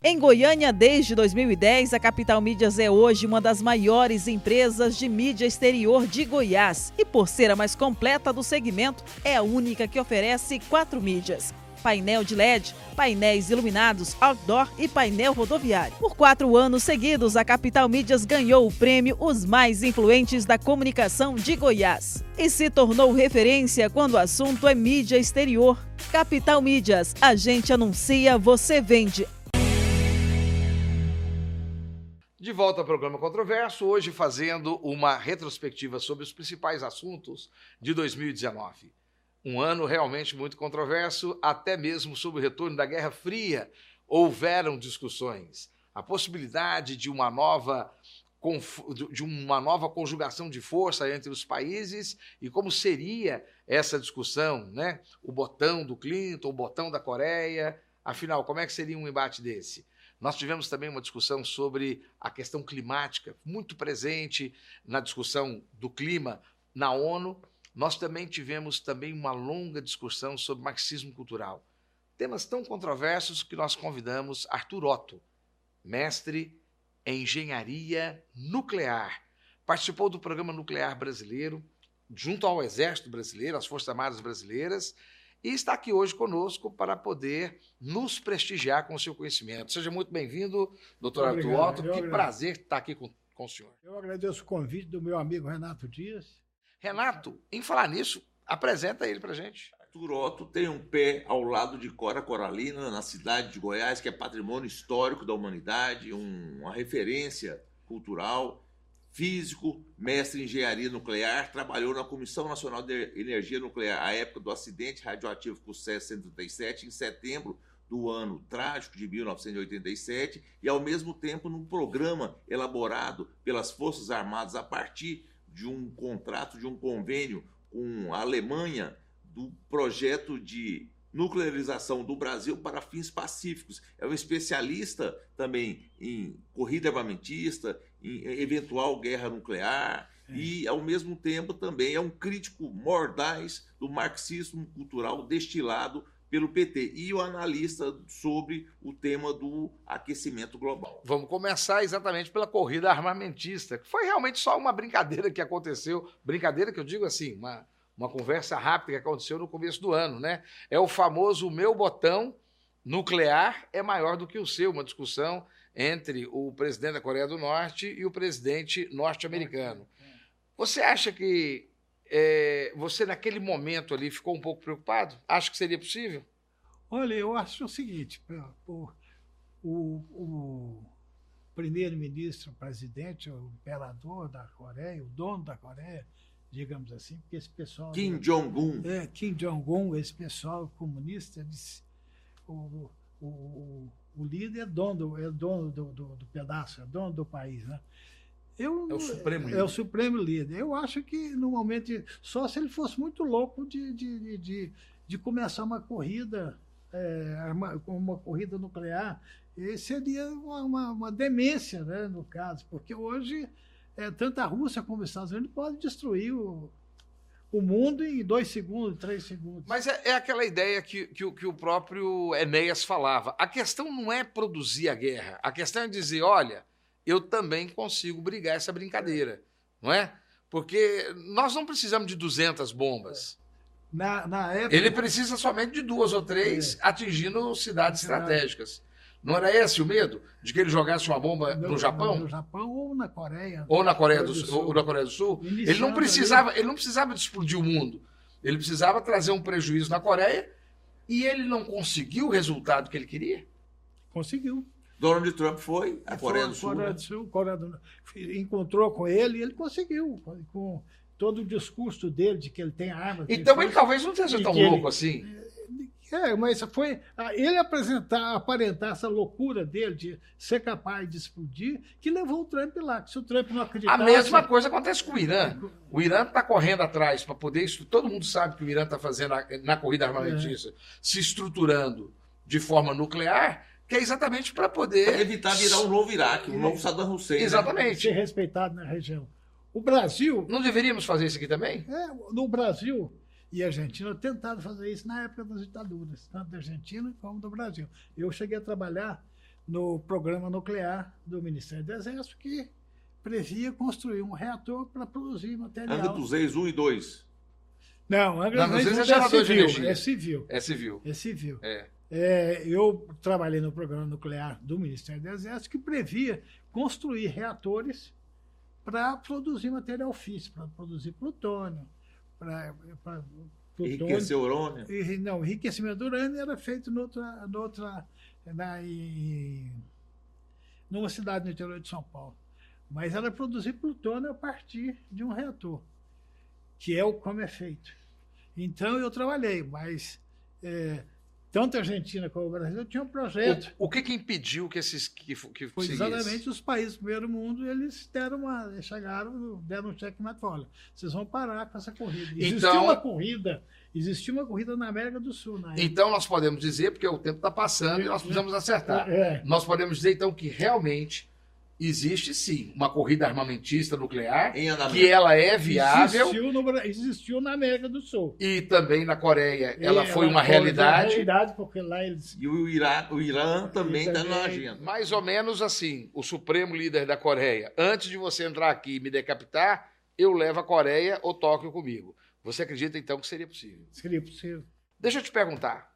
Em Goiânia, desde 2010, a Capital Mídias é hoje uma das maiores empresas de mídia exterior de Goiás e, por ser a mais completa do segmento, é a única que oferece quatro mídias. Painel de LED, painéis iluminados, outdoor e painel rodoviário. Por quatro anos seguidos, a Capital Mídias ganhou o prêmio Os Mais Influentes da Comunicação de Goiás e se tornou referência quando o assunto é mídia exterior. Capital Mídias, a gente anuncia, você vende. De volta ao programa Controverso, hoje fazendo uma retrospectiva sobre os principais assuntos de 2019. Um ano realmente muito controverso, até mesmo sobre o retorno da Guerra Fria. Houveram discussões. A possibilidade de uma nova de uma nova conjugação de força entre os países e como seria essa discussão, né? O botão do Clinton, o botão da Coreia, afinal, como é que seria um embate desse? Nós tivemos também uma discussão sobre a questão climática, muito presente na discussão do clima na ONU. Nós também tivemos também uma longa discussão sobre marxismo cultural. Temas tão controversos que nós convidamos Arthur Otto, mestre em engenharia nuclear. Participou do programa nuclear brasileiro, junto ao Exército Brasileiro, às Forças Armadas Brasileiras, e está aqui hoje conosco para poder nos prestigiar com o seu conhecimento. Seja muito bem-vindo, doutor Arthur Otto. Que agradeço. prazer estar aqui com, com o senhor. Eu agradeço o convite do meu amigo Renato Dias. Renato, em falar nisso, apresenta ele para gente. Arthur Otto tem um pé ao lado de Cora Coralina, na cidade de Goiás, que é patrimônio histórico da humanidade, um- uma referência cultural, físico, mestre em engenharia nuclear, trabalhou na Comissão Nacional de Energia Nuclear à época do acidente radioativo com 137 em setembro do ano trágico de 1987 e ao mesmo tempo num programa elaborado pelas Forças Armadas a partir de um contrato, de um convênio com a Alemanha do projeto de nuclearização do Brasil para fins pacíficos. É um especialista também em corrida armamentista, eventual guerra nuclear É. e, ao mesmo tempo, também é um crítico mordaz do marxismo cultural destilado pelo PT e o analista sobre o tema do aquecimento global. Vamos começar exatamente pela corrida armamentista, que foi realmente só uma brincadeira que aconteceu. Brincadeira que eu digo assim, uma, uma conversa rápida que aconteceu no começo do ano, né? É o famoso meu botão nuclear é maior do que o seu, uma discussão entre o presidente da Coreia do Norte e o presidente norte-americano. Você acha que é, você, naquele momento ali, ficou um pouco preocupado? Acha que seria possível? Olha, eu acho o seguinte: o, o, o primeiro-ministro, o presidente, o imperador da Coreia, o dono da Coreia, digamos assim, porque esse pessoal. Kim Jong-un É, Kim Jong-un, esse pessoal comunista, eles, o, o, o líder é dono, é dono do, do, do pedaço, é dono do país, né? Eu, É o supremo É líder. o supremo líder. Eu acho que, normalmente, só se ele fosse muito louco de, de, de, de, começar uma corrida, é, arma- uma corrida nuclear, e seria uma, uma, uma demência, né, no caso, porque hoje é, tanto a Rússia como os Estados Unidos podem destruir o, o mundo em dois segundos, três segundos. Mas é, é aquela ideia que, que, o- que o próprio Enéas falava. A questão não é produzir a guerra. A questão é dizer, olha, eu também consigo brigar essa brincadeira, não é? Porque nós não precisamos de 200 bombas. na, na época, Ele precisa somente de duas ou três atingindo cidades estratégicas. Não era esse o medo? De que ele jogasse uma bomba no Japão? No Japão ou na Coreia. Ou na Coreia do, do Sul, ou na Coreia do Sul? Iniciando Ele não ali. precisava, ele não precisava de explodir o mundo. Ele precisava trazer um prejuízo na Coreia e ele não conseguiu o resultado que ele queria. Conseguiu. Donald Trump foi à Coreia foi do Sul. Coreia né? do Sul, Coreia do encontrou com ele e ele conseguiu. Com, todo o discurso dele de que ele tem arma. que Então faz- ele talvez não seja tão que ele- louco assim. É, mas foi ele apresentar, aparentar essa loucura dele de ser capaz de explodir que levou o Trump lá. Que se o Trump não A acreditasse... mesma coisa acontece com o Irã. O Irã está correndo atrás para poder. Todo mundo sabe que o Irã está fazendo na, na corrida armamentista, se estruturando de forma nuclear, que é exatamente para poder. Para evitar virar um novo Iraque, um novo Saddam Hussein. né? Exatamente. ser respeitado na região. O Brasil, Não deveríamos fazer isso aqui também? É, no Brasil e Argentina tentaram fazer isso na época das ditaduras, tanto da Argentina como do Brasil. Eu cheguei a trabalhar no programa nuclear do Ministério do Exército, que previa construir um reator para produzir material. Angra dos Reis 1 e 2. Não, Angra dos Reis é é gerador de civil, energia. é civil, É civil. é civil. É. É, eu trabalhei no programa nuclear do Ministério do Exército que previa construir reatores para produzir material físico, para produzir plutônio, para. Enriquecer urânio. E, não, o enriquecimento do urânio era feito noutra, noutra, na, em, numa cidade no interior de São Paulo. Mas era produzir plutônio a partir de um reator, que é o como é feito. Então eu trabalhei, mas é, tanto a Argentina como o Brasil tinham um projeto. O, o que, que impediu que esses que, que Foi seguisse? exatamente os países do primeiro mundo, eles deram uma. chegaram, deram um cheque e falaram, olha, vocês vão parar com essa corrida. Então- uma corrida, existia uma corrida na América do Sul, na época. Então nós podemos dizer, porque o tempo está passando e nós precisamos acertar. É, Nós podemos dizer então que realmente existe sim uma corrida armamentista nuclear, que ela é viável Existiu, no existiu na América do Sul. e também na Coreia ela E foi uma foi realidade. realidade, porque lá eles. E o Irã, o Irã também está na agenda. Mais ou menos assim, o supremo líder da Coreia, antes de você entrar aqui e me decapitar, eu levo a Coreia ou Tóquio comigo. Você acredita então que seria possível? Seria possível. Deixa eu te perguntar.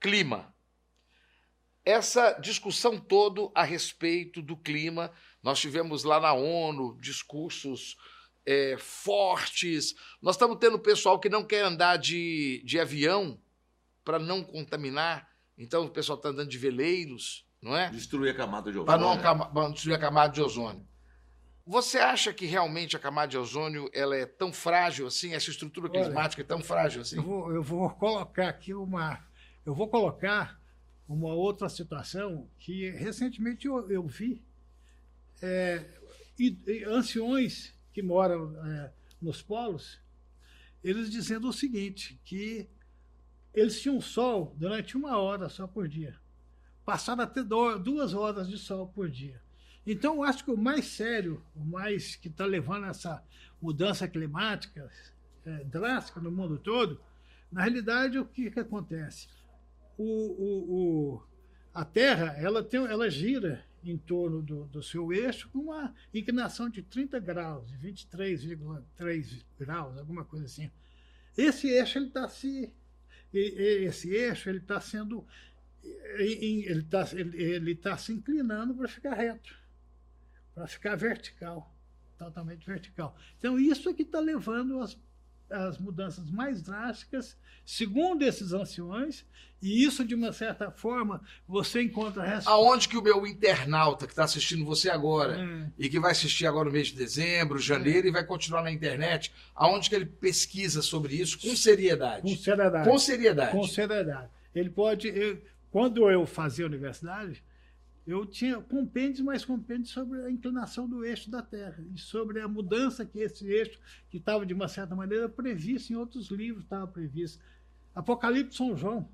Clima. Essa discussão toda a respeito do clima, nós tivemos lá na ONU discursos é, fortes. Nós estamos tendo pessoal que não quer andar de, de avião para não contaminar. Então o pessoal está andando de veleiros, não é? Destruir a camada de Para ozônio. pra não destruir a camada de ozônio. Você acha que realmente a camada de ozônio ela é tão frágil assim? Essa estrutura Olha, climática é tão frágil assim? Eu vou, eu vou colocar aqui uma. Eu vou colocar uma outra situação que recentemente eu, eu vi. É, e, e anciões que moram é, nos polos, eles dizendo o seguinte, que eles tinham sol durante uma hora só por dia. Passaram a ter do- duas horas de sol por dia. Então, eu acho que o mais sério, o mais que está levando essa mudança climática é, drástica no mundo todo, na realidade, o que, que acontece? O, o, o- a Terra ela, tem, ela gira em torno do, do seu eixo com uma inclinação de 30 graus, 23,3 graus, alguma coisa assim. Esse eixo ele está se esse eixo ele está sendo ele está ele tá se inclinando para ficar reto, para ficar vertical, totalmente vertical. Então isso é que está levando as as mudanças mais drásticas, segundo esses anciões, e isso, de uma certa forma, você encontra respostas. Aonde que o meu internauta que está assistindo você agora Hum. e que vai assistir agora no mês de dezembro, janeiro e vai continuar na internet, aonde que ele pesquisa sobre isso com Com seriedade? seriedade. Com seriedade. Com seriedade. Ele pode. eu- quando eu fazia universidade, eu tinha compêndios, mais compêndios sobre a inclinação do eixo da Terra e sobre a mudança que esse eixo, que estava de uma certa maneira previsto em outros livros, estava previsto. Apocalipse São João,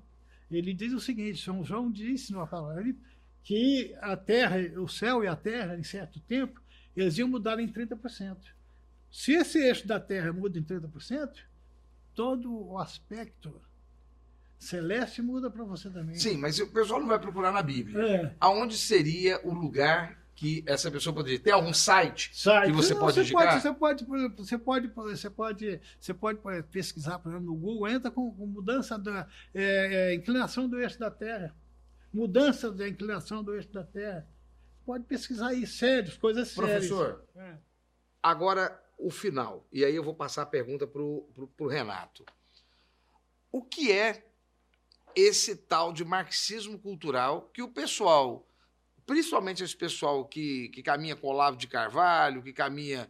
ele diz o seguinte: São João disse no Apocalipse que a Terra, o céu e a Terra, em certo tempo, eles iam mudar em 30%. Se esse eixo da Terra muda em 30%, todo o aspecto celeste muda para você também. Sim, mas o pessoal não vai procurar na Bíblia. É. Aonde seria o lugar que essa pessoa poderia ter algum site, Site. que você Não, pode você indicar? Pode, você, pode, você, pode, você, pode, você pode pesquisar, por exemplo, no Google, entra com, com mudança da é, é, inclinação do eixo da Terra. Mudança da inclinação do eixo da Terra. Pode pesquisar aí, sérios, coisas sérias. Professor, É. agora o final. E aí eu vou passar a pergunta para o Renato. O que é esse tal de marxismo cultural que o pessoal, principalmente esse pessoal que, que caminha com Olavo de Carvalho, que caminha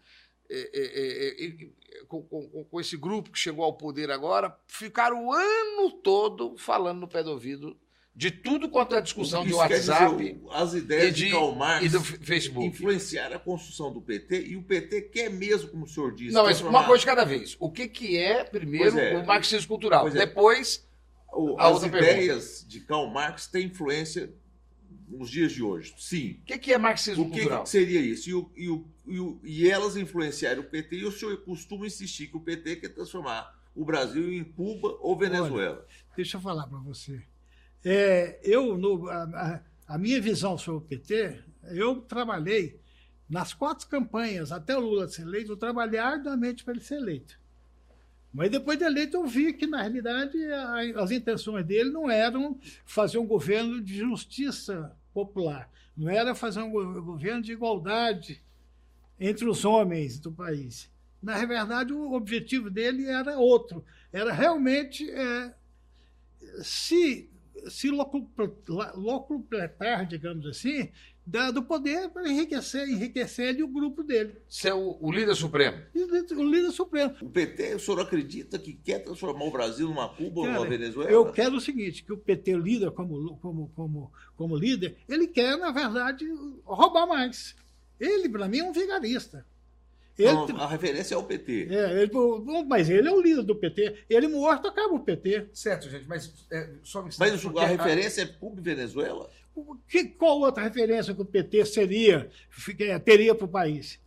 é, é, é, com, com- com esse grupo que chegou ao poder agora, ficaram o ano todo falando no pé do ouvido de tudo quanto é discussão de dizer, WhatsApp o- as ideias de, de- Karl Marx e do Facebook. influenciaram a construção do PT e o PT quer mesmo, como o senhor disse, Não, mas uma coisa de cada vez. O que, que é, primeiro, é. o marxismo cultural? É. Depois, o- as outra pergunta. ideias de Karl Marx têm influência nos dias de hoje. Sim. o que, que é marxismo O que, cultural? que seria isso? E, o- e o- e o- elas influenciaram o PT, e o senhor costuma insistir que o PT quer transformar o Brasil em Cuba ou Venezuela. Deixa eu falar para você. É, eu, no- a, a- a minha visão sobre o PT, eu trabalhei nas quatro campanhas até o Lula ser eleito, eu trabalhei arduamente para ele ser eleito. Mas depois de eleito, eu vi que, na realidade, a- as intenções dele não eram fazer um governo de justiça popular, não era fazer um go- governo de igualdade entre os homens do país. Na verdade, o objetivo dele era outro. Era realmente é, se, se locupletar, digamos assim, da- do poder para enriquecer, enriquecer ele e o grupo dele. Você é o, o líder supremo. O líder supremo. O PT, o senhor acredita que quer transformar o Brasil numa Cuba ou numa Venezuela? Eu quero o seguinte, que o PT líder como, como, como, como líder, ele quer, na verdade, roubar mais. Ele, para mim, é um vigarista. Ele, Não, a referência é o PT. é, ele- mas ele é o líder do PT. Ele morto, acaba o PT. Certo, gente, mas é, só me Mas o- a referência é Cuba e Venezuela? Que, qual outra referência que o PT seria, eh, teria para o país?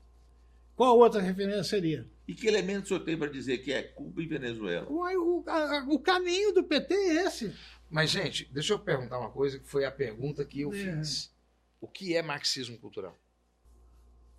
Qual outra referência seria? E que elemento o senhor tem para dizer que é Cuba e Venezuela? Uai, O, a- o caminho do PT é esse. Mas, gente, deixa eu perguntar uma coisa que foi a pergunta que eu É. fiz. O que é marxismo cultural?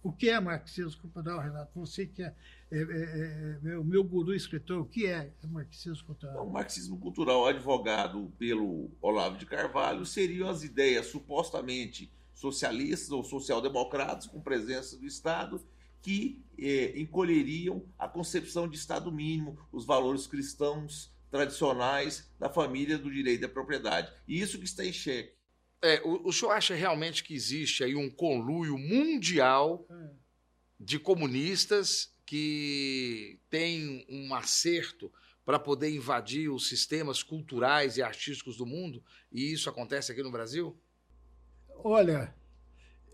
O que é marxismo cultural, Renato? Você que é, é, é, é, meu, meu guru escritor, o que é marxismo cultural? o marxismo cultural advogado pelo Olavo de Carvalho seriam as ideias supostamente socialistas ou social-democratas com presença do Estado que eh, encolheriam a concepção de Estado mínimo, os valores cristãos tradicionais da família do direito da propriedade. E isso que está em xeque. É, o, o senhor acha realmente que existe aí um conluio mundial É. de comunistas que tem um acerto para poder invadir os sistemas culturais e artísticos do mundo? E isso acontece aqui no Brasil? Olha,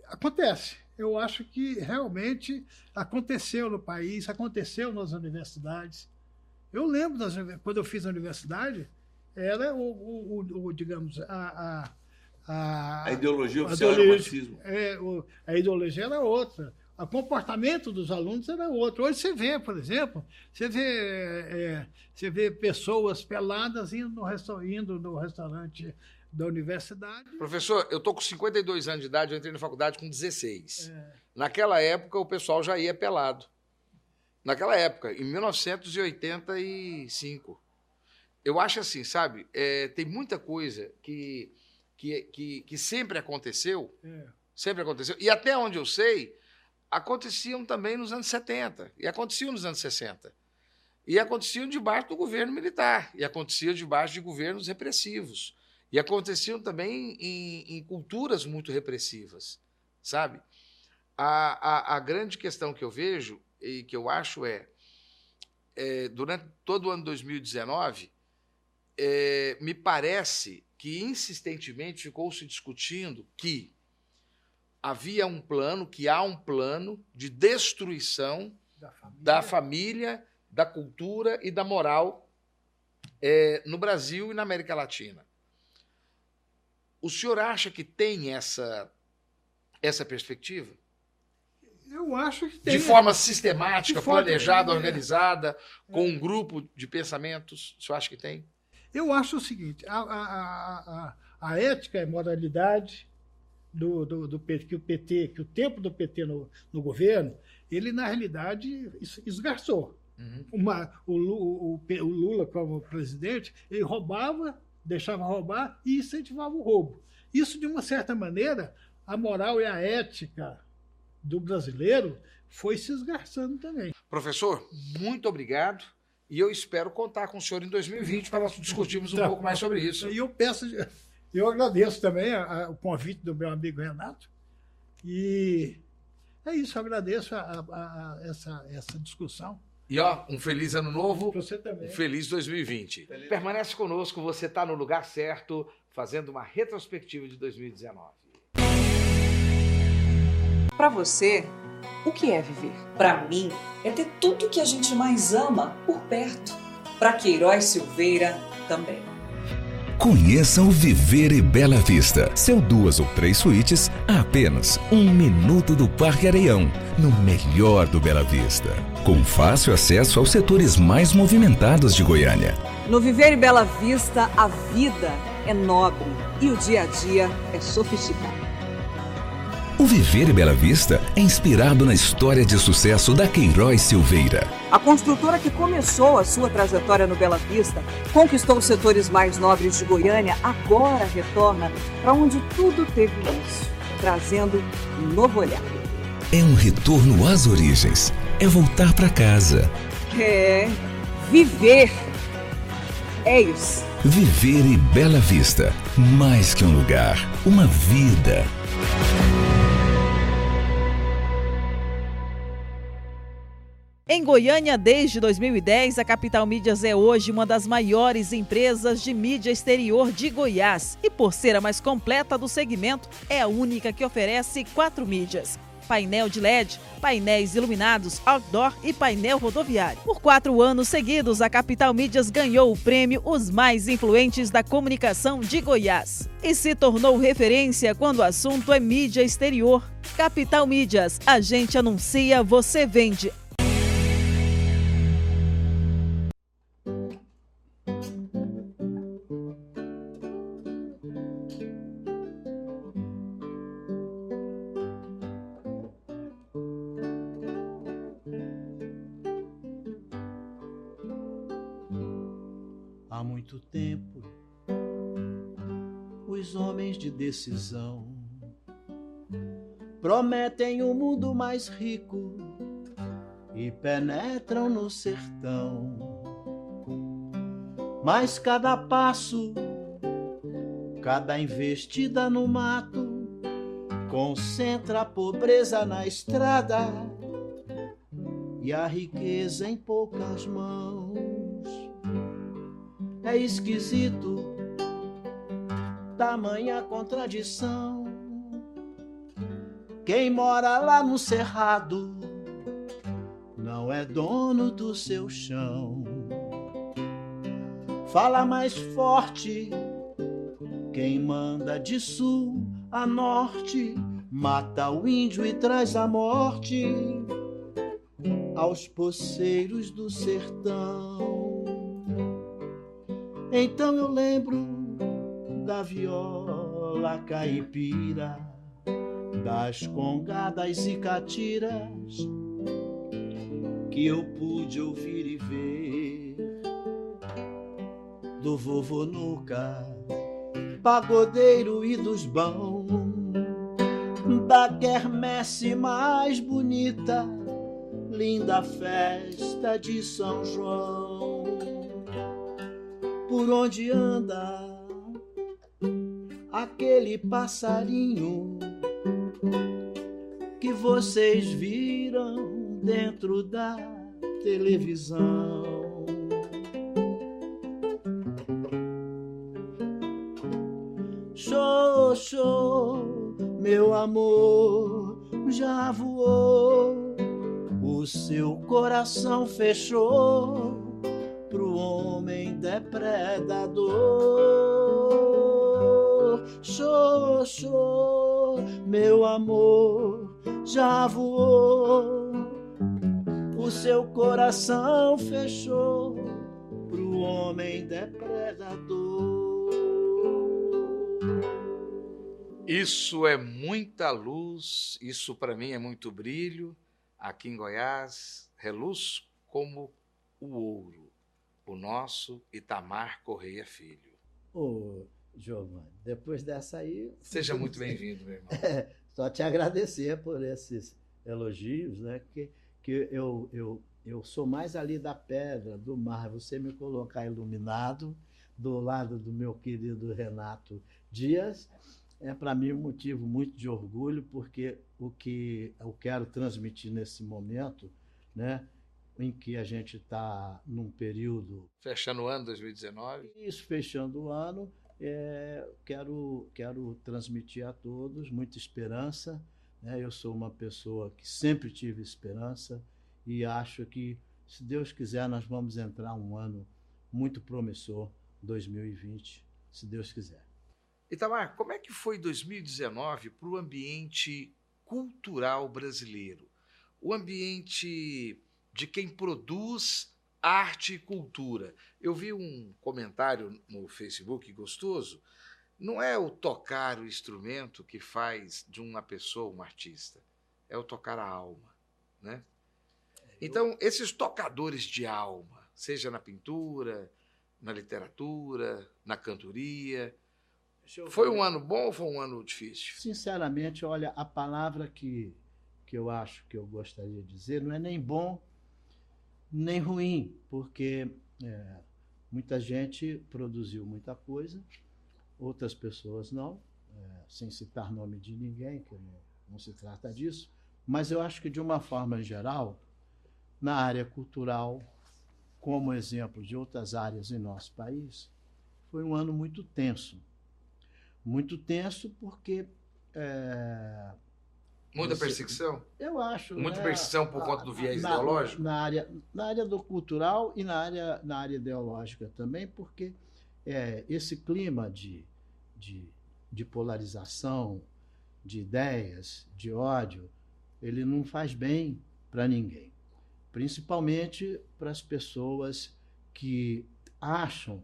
acontece. Eu acho que realmente aconteceu no país, aconteceu nas universidades. Eu lembro, das, quando eu fiz a universidade, era o, o- o- o, digamos, a, a, a, A ideologia a oficial era o ideologia- marxismo. é, o- a ideologia era outra. O comportamento dos alunos era outro. Hoje você vê, por exemplo, você vê, é, você vê pessoas peladas indo no, resta- indo no restaurante da universidade. Professor, eu tô com 52 anos de idade, eu entrei na faculdade com 16. É, Naquela época, o pessoal já ia pelado. Naquela época, em 1985. Eu acho assim, sabe? é, tem muita coisa que, que, que, que sempre aconteceu, é. sempre aconteceu, e até onde eu sei, aconteciam também nos anos 70, e aconteciam nos anos 60. E aconteciam debaixo do governo militar, e aconteciam debaixo de governos repressivos. E aconteciam também em, em culturas muito repressivas, sabe? A, a, a grande questão que eu vejo e que eu acho é, é durante todo o ano 2019, é, me parece que insistentemente ficou se discutindo que havia um plano, que há um plano de destruição Da família. da família, da cultura e da moral é, no Brasil e na América Latina. O senhor acha que tem essa, essa perspectiva? Eu acho que tem. De forma sistemática, De forma- planejada, é. organizada, com um grupo de pensamentos? O senhor acha que tem? Eu acho o seguinte: a, a, a, a, ética e moralidade do, do, do PT, que o PT, que o tempo do PT no, no governo, ele na realidade es- esgarçou. Uhum. Uma, o, o, o Lula, como presidente, ele roubava, deixava roubar e incentivava o roubo. Isso, de uma certa maneira, a moral e a ética do brasileiro foi se esgarçando também. Professor, muito obrigado. E eu espero contar com o senhor em 2020 para nós discutirmos um Tá. pouco mais sobre isso. E eu peço, eu agradeço também a- a- o convite do meu amigo Renato. E é isso, eu agradeço a, a- a- essa, essa discussão. E ó, um feliz ano novo, você também. um feliz 2020. Permanece conosco, você está no lugar certo, fazendo uma retrospectiva de 2019. Para você, o que é viver? Para mim, é ter tudo que a gente mais ama por perto. Para Queiroz Silveira, também. Conheça o Viver e Bela Vista. São duas ou três suítes a apenas um minuto do Parque Areião, no melhor do Bela Vista. Com fácil acesso aos setores mais movimentados de Goiânia. No Viver e Bela Vista, a vida é nobre e o dia a dia é sofisticado. O Viver e Bela Vista é inspirado na história de sucesso da Queiroz Silveira. A construtora que começou a sua trajetória no Bela Vista, conquistou os setores mais nobres de Goiânia, agora retorna para onde tudo teve início, trazendo um novo olhar. É um retorno às origens. É voltar para casa. É viver. É isso. Viver e Bela Vista. Mais que um lugar, uma vida. Em Goiânia, desde 2010, a Capital Mídias é hoje uma das maiores empresas de mídia exterior de Goiás e, por ser a mais completa do segmento, é a única que oferece quatro mídias. Painel de LED, painéis iluminados, outdoor e painel rodoviário. Por quatro anos seguidos, a Capital Mídias ganhou o prêmio Os Mais Influentes da Comunicação de Goiás e se tornou referência quando o assunto é mídia exterior. Capital Mídias, a gente anuncia, você vende. Há muito tempo, os homens de decisão prometem um mundo mais rico e penetram no sertão. Mas cada passo, cada investida no mato, concentra a pobreza na estrada e a riqueza em poucas mãos é esquisito, tamanha contradição. Quem mora lá no cerrado não é dono do seu chão. Fala mais forte, quem manda de sul a norte, mata o índio e traz a morte aos poceiros do sertão. Então eu lembro da viola caipira, das congadas e catiras que eu pude ouvir e ver, do vovô Nuca, pagodeiro e dos bão, da quermesse mais bonita, linda festa de São João por onde anda aquele passarinho que vocês viram dentro da televisão. Xoxô, meu amor já voou, o seu coração fechou depredador. Xoxô, meu amor já voou, o seu coração fechou pro homem depredador. Isso é muita luz, isso para mim é muito brilho. Aqui em Goiás, reluz como o ouro, o nosso Itamar Correia Filho. Ô, Giovanni, depois dessa aí. Seja muito bem-vindo, meu irmão. É, só te agradecer por esses elogios, né? Que, que eu, eu, eu sou mais ali da pedra, do mar. Você me colocar iluminado do lado do meu querido Renato Dias é para mim um motivo muito de orgulho, porque o que eu quero transmitir nesse momento, né, em que a gente está num período. Fechando o ano 2019? Isso, fechando o ano. É, quero, quero transmitir a todos muita esperança. Né? Eu sou uma pessoa que sempre tive esperança e acho que, se Deus quiser, nós vamos entrar um ano muito promissor, 2020, se Deus quiser. Itamar, como é que foi 2019 para o ambiente cultural brasileiro? O ambiente de quem produz arte e cultura. Eu vi um comentário no Facebook gostoso. Não é o tocar o instrumento que faz de uma pessoa um artista, é o tocar a alma, né? Então, esses tocadores de alma, seja na pintura, na literatura, na cantoria, foi um ano bom ou foi um ano difícil? Sinceramente, olha, a palavra que, que eu acho que eu gostaria de dizer não é nem bom nem ruim, porque é, muita gente produziu muita coisa, outras pessoas não, é, sem citar nome de ninguém, que não, se trata disso, mas eu acho que de uma forma geral, na área cultural, como exemplo de outras áreas em nosso país, foi um ano muito tenso muito tenso porque. É, Muita perseguição? Eu acho. Muita né, perseguição por conta do viés na, ideológico? Na área, na área do cultural e na área, na área ideológica também, porque é, esse clima de, de, de polarização, de ideias, de ódio, ele não faz bem para ninguém. Principalmente para as pessoas que acham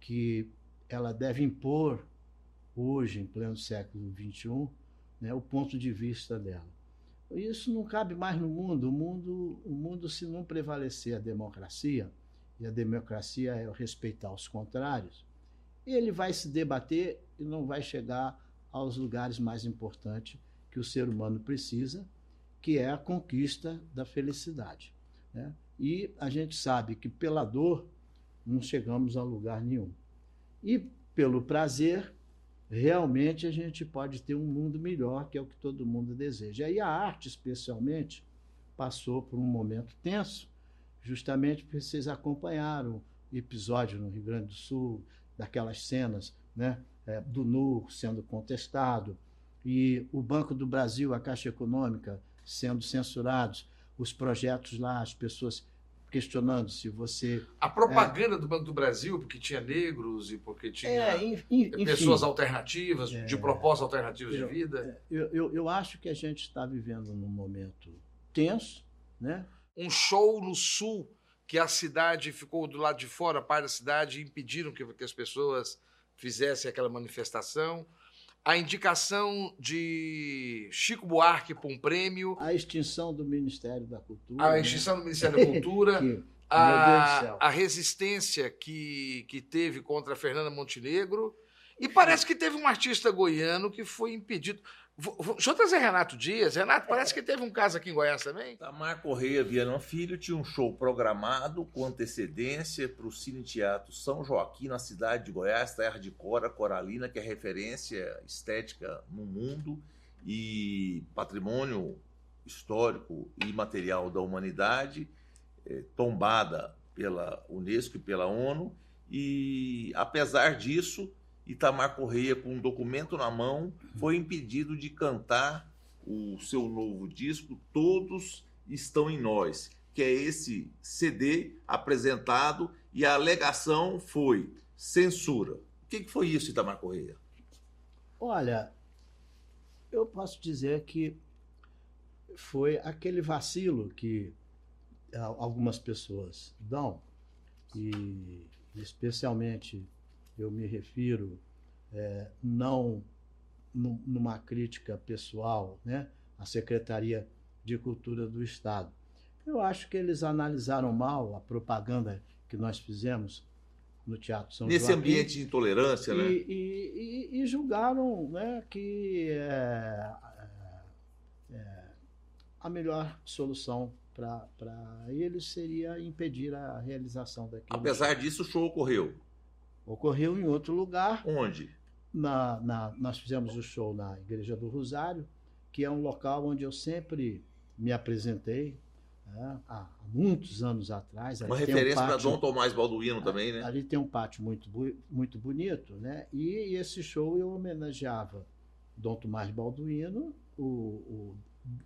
que ela deve impor hoje, em pleno século XXI, né, o ponto de vista dela. Isso não cabe mais no mundo. O mundo, o mundo se não prevalecer a democracia, e a democracia é respeitar os contrários, ele vai se debater e não vai chegar aos lugares mais importantes que o ser humano precisa, que é a conquista da felicidade. Né? E a gente sabe que pela dor não chegamos a lugar nenhum. E pelo prazer realmente a gente pode ter um mundo melhor, que é o que todo mundo deseja. E a arte, especialmente, passou por um momento tenso, justamente porque vocês acompanharam o episódio no Rio Grande do Sul, daquelas cenas né, é, do NUR sendo contestado, e o Banco do Brasil, a Caixa Econômica, sendo censurados, os projetos lá, as pessoas questionando se você. A propaganda é, do Banco do Brasil, porque tinha negros e porque tinha é, enfim, pessoas alternativas, é, de propostas alternativas eu, de vida. É, eu, eu, eu acho que a gente está vivendo num momento tenso, né? Um show no sul que a cidade ficou do lado de fora, parte da cidade, e impediram que, que as pessoas fizessem aquela manifestação a indicação de Chico Buarque para um prêmio. A extinção do Ministério da Cultura. A né? extinção né? do Ministério da Cultura. que, a, a resistência que, que teve contra a Fernanda Montenegro. E parece que teve um artista goiano que foi impedido. Deixa eu trazer Renato Dias. Renato, parece que teve um caso aqui em Goiás também. Tamar Correia Viana Filho tinha um show programado com antecedência para o Cine Teatro São Joaquim, na cidade de Goiás, terra de Cora Coralina, que é referência estética no mundo e patrimônio histórico e material da humanidade, é, tombada pela Unesco e pela ONU. E, apesar disso, Itamar Correia, com um documento na mão, foi impedido de cantar o seu novo disco Todos Estão em Nós, que é esse CD apresentado e a alegação foi censura. O que, foi isso, Itamar Correia? Olha, eu posso dizer que foi aquele vacilo que algumas pessoas dão, e especialmente eu me refiro é, não numa crítica pessoal né, à Secretaria de Cultura do Estado. Eu acho que eles analisaram mal a propaganda que nós fizemos no Teatro São Nesse Joaquim, ambiente de intolerância, e, né? E, e, e julgaram né, que é, é, a melhor solução para eles seria impedir a realização daquilo. Apesar disso, o show ocorreu. Ocorreu em outro lugar. Onde? Na, na, nós fizemos o show na Igreja do Rosário, que é um local onde eu sempre me apresentei, né, há muitos anos atrás. Uma tem um referência para Dom Tomás Balduino também, né? Ali tem um pátio muito, muito bonito, né? E esse show eu homenageava Dom Tomás Balduino, o, o,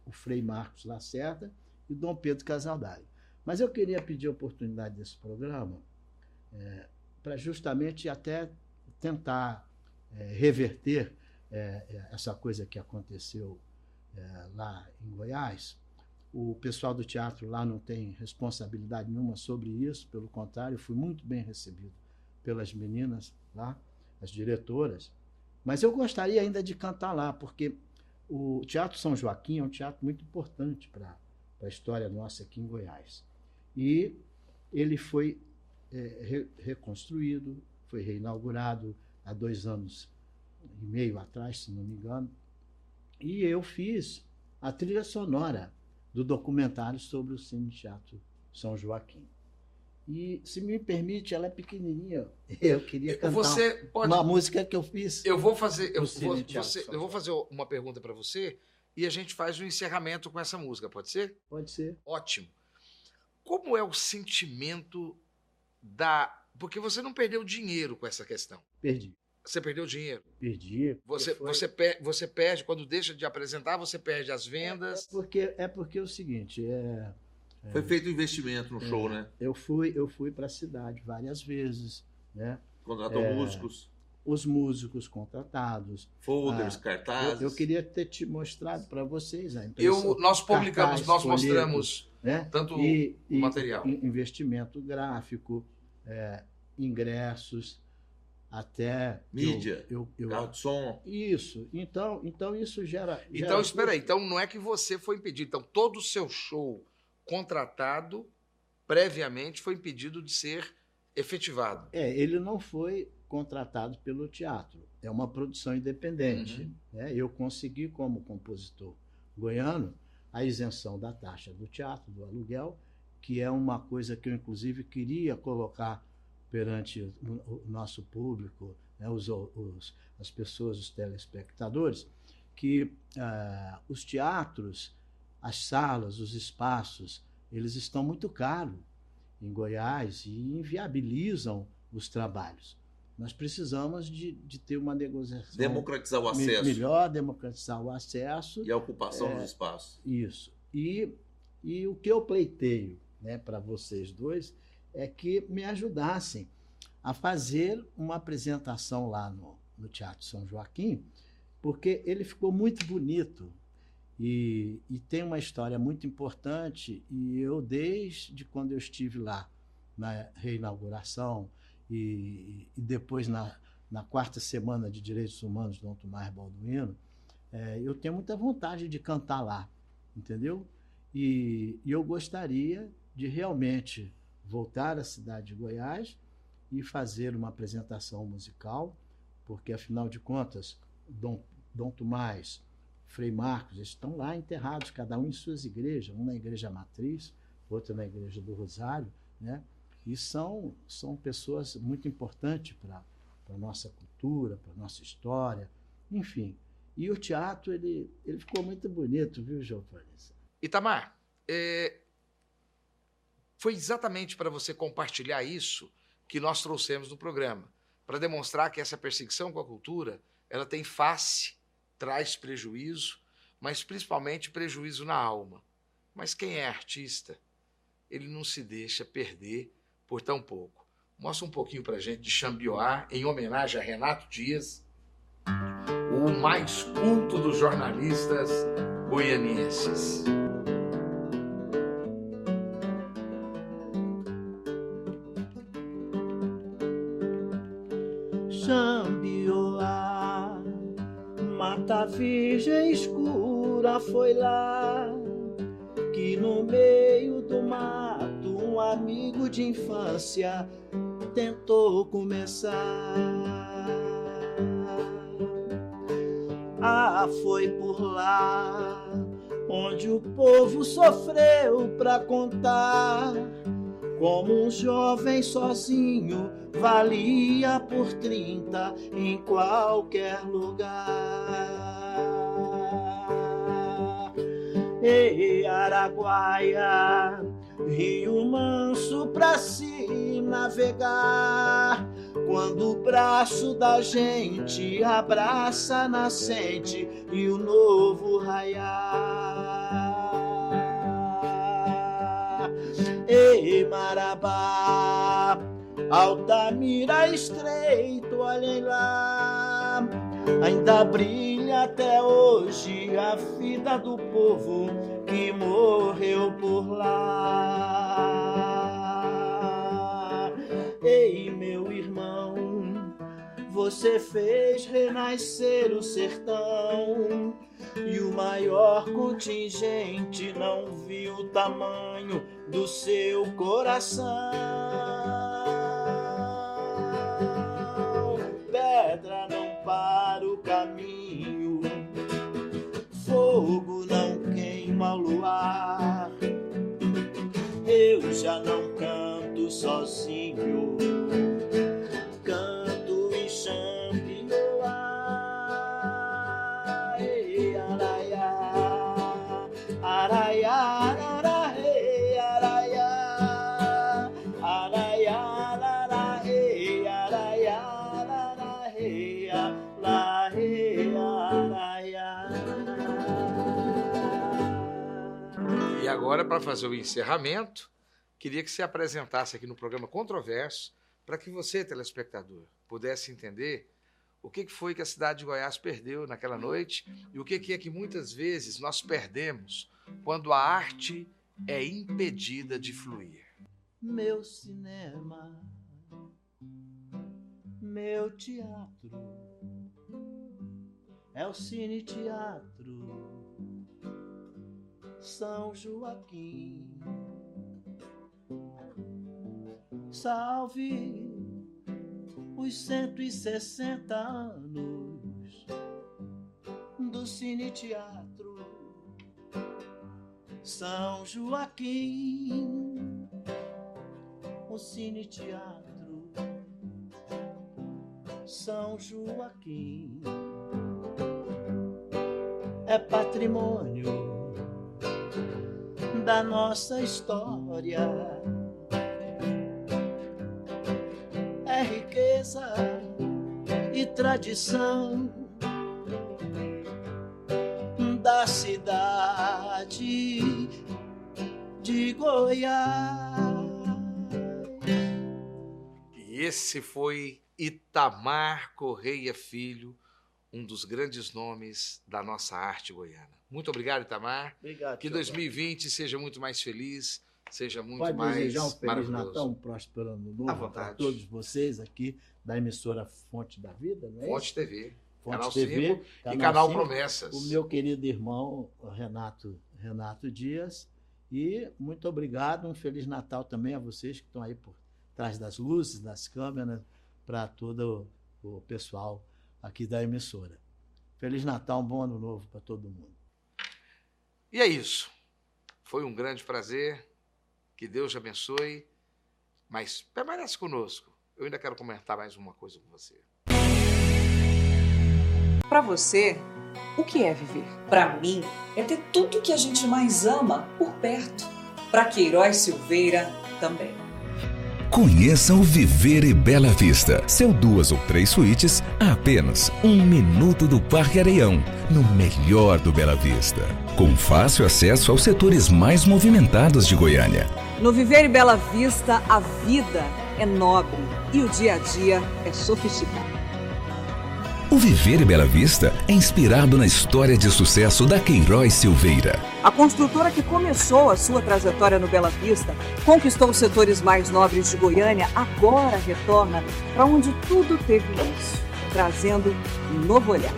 o Frei Marcos Lacerda e Dom Pedro Casaldário. Mas eu queria pedir a oportunidade desse programa para justamente até tentar é, reverter é, é, essa coisa que aconteceu é, lá em Goiás. O pessoal do teatro lá não tem responsabilidade nenhuma sobre isso, pelo contrário, fui muito bem recebido pelas meninas lá, as diretoras. Mas eu gostaria ainda de cantar lá, porque o Teatro São Joaquim é um teatro muito importante para a história nossa aqui em Goiás. E ele foi é, re- reconstruído, foi reinaugurado há dois anos e meio atrás, se não me engano. E eu fiz a trilha sonora do documentário sobre o Cine Teatro São Joaquim. E, se me permite, ela é pequenininha. Eu queria cantar Você pode. uma música que eu fiz. Eu vou fazer, eu vou, você- eu vou fazer uma pergunta para você e a gente faz o encerramento com essa música, pode ser? Pode ser. Ótimo. Como é o sentimento da. Porque você não perdeu dinheiro com essa questão. Perdi. Você perdeu dinheiro. Perdi. Você, foi- você, per- você perde, quando deixa de apresentar, você perde as É vendas. porque, é porque é o seguinte, é, Foi feito investimento no É. show, né? eu fui, eu fui para a cidade várias vezes, né? Contratou É. músicos, Os músicos contratados. folders, Ah, cartazes. Eu, eu queria ter te mostrado para vocês a impressão, Eu, nós publicamos, cartaz, nós folheto, mostramos né? tanto e, o e material. in- investimento gráfico, é, ingressos, até eu- Mídia, Eu, eu, carro de som. isso. Então, então isso gera. gera Então, espera aí. Então, não é que você foi impedido. Então, todo o seu show contratado previamente foi impedido de ser efetivado. É, ele não foi contratado pelo teatro. É uma produção independente. Uhum. né? Eu consegui, como compositor goiano, a isenção da taxa do teatro, do aluguel, que é uma coisa que eu, inclusive, queria colocar perante o, nosso público, né, os, os- as pessoas, os telespectadores, que ah, os teatros, as salas, os espaços, eles estão muito caros em Goiás e inviabilizam os trabalhos. Nós precisamos de, de ter uma negociação Democratizar o acesso melhor, democratizar o acesso. e a ocupação É. dos espaços. Isso. E, e o que eu pleiteio né, para vocês dois é que me ajudassem a fazer uma apresentação lá no, no Teatro São Joaquim, porque ele ficou muito bonito e, e tem uma história muito importante. E eu, desde quando eu estive lá na reinauguração e, e depois na, na quarta semana de Direitos Humanos do Dom Tomás Balduino, é, eu tenho muita vontade de cantar lá, entendeu? E, e eu gostaria de realmente voltar à cidade de Goiás e fazer uma apresentação musical, porque afinal de contas, Dom, Dom Tomás, Frei Marcos estão lá enterrados, cada um em suas igrejas, um na igreja matriz, outro na igreja do Rosário, né? E são, são pessoas muito importantes para a nossa cultura, para a nossa história, enfim. E o teatro, ele, ele ficou muito bonito, viu, João? Itamar, é, foi exatamente para você compartilhar isso que nós trouxemos no programa. para demonstrar que essa perseguição com a cultura ela tem face, traz prejuízo, mas principalmente prejuízo na alma. Mas quem é artista, ele não se deixa perder por tão pouco. Mostra um pouquinho para gente de Chambioá, em homenagem a Renato Dias, o mais culto dos jornalistas goianienses. Xambioá, mata virgem escura foi lá que no meio amigo de infância tentou começar. Ah, foi por lá onde o povo sofreu pra contar como um jovem sozinho valia por trinta em qualquer lugar. Ei, Araguaia, rio manso pra se navegar. Quando o braço da gente abraça a nascente e o novo raiar. Ei, Marabá, Altamira estreito, olhem lá. Ainda brilha até hoje a vida do povo que morreu por lá. Ei, meu irmão, você fez renascer o sertão. E o maior contingente não viu o tamanho do seu coração. Pedra não não queima o luar. Eu já não canto sozinho, para fazer o encerramento, queria que você apresentasse aqui no programa Controverso, para que você, telespectador, pudesse entender o que foi que a cidade de Goiás perdeu naquela noite e o que é que muitas vezes nós perdemos quando a arte é impedida de fluir. meu cinema, meu teatro, é o Cine Teatro São Joaquim. Salve os 160 anos do Cine Teatro São Joaquim o Cine Teatro São Joaquim é patrimônio da nossa história, é riqueza e tradição da cidade de Goiás. E esse foi Itamar Correia Filho, um dos grandes nomes da nossa arte goiana. Muito obrigado, Itamar. Obrigado. Que seu 2020 seja muito mais feliz, seja muito Pode mais desejar um Feliz. Natal, um próspero ano novo para todos vocês aqui da emissora Fonte da Vida, não é Fonte isso? TV, Fonte Canal TV, 5 e Canal cinco, Promessas. O meu querido irmão Renato, Renato Dias. E muito obrigado, um Feliz Natal também a vocês que estão aí por trás das luzes, das câmeras, para todo o pessoal aqui da emissora. Feliz Natal, um bom ano novo para todo mundo. E é isso. Foi um grande prazer. Que Deus te abençoe. Mas permanece conosco. Eu ainda quero comentar mais uma coisa com você. Para você, o que é viver? Para mim, é ter tudo que a gente mais ama por perto. Para Queiroz Silveira, também. Conheça o Viver e Bela Vista. Seu duas ou três suítes a apenas um minuto do Parque Areião, no melhor do Bela Vista. Com fácil acesso aos setores mais movimentados de Goiânia. No Viver e Bela Vista, a vida é nobre e o dia a dia é sofisticado. O Viver e Bela Vista é inspirado na história de sucesso da Queiroz Silveira. A construtora que começou a sua trajetória no Bela Vista, conquistou os setores mais nobres de Goiânia, agora retorna para onde tudo teve início, trazendo um novo olhar.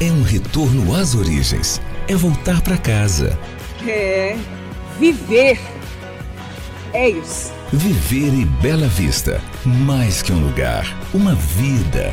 É um retorno às origens, é voltar para casa. É viver. É isso. Viver e Bela Vista, mais que um lugar, uma vida.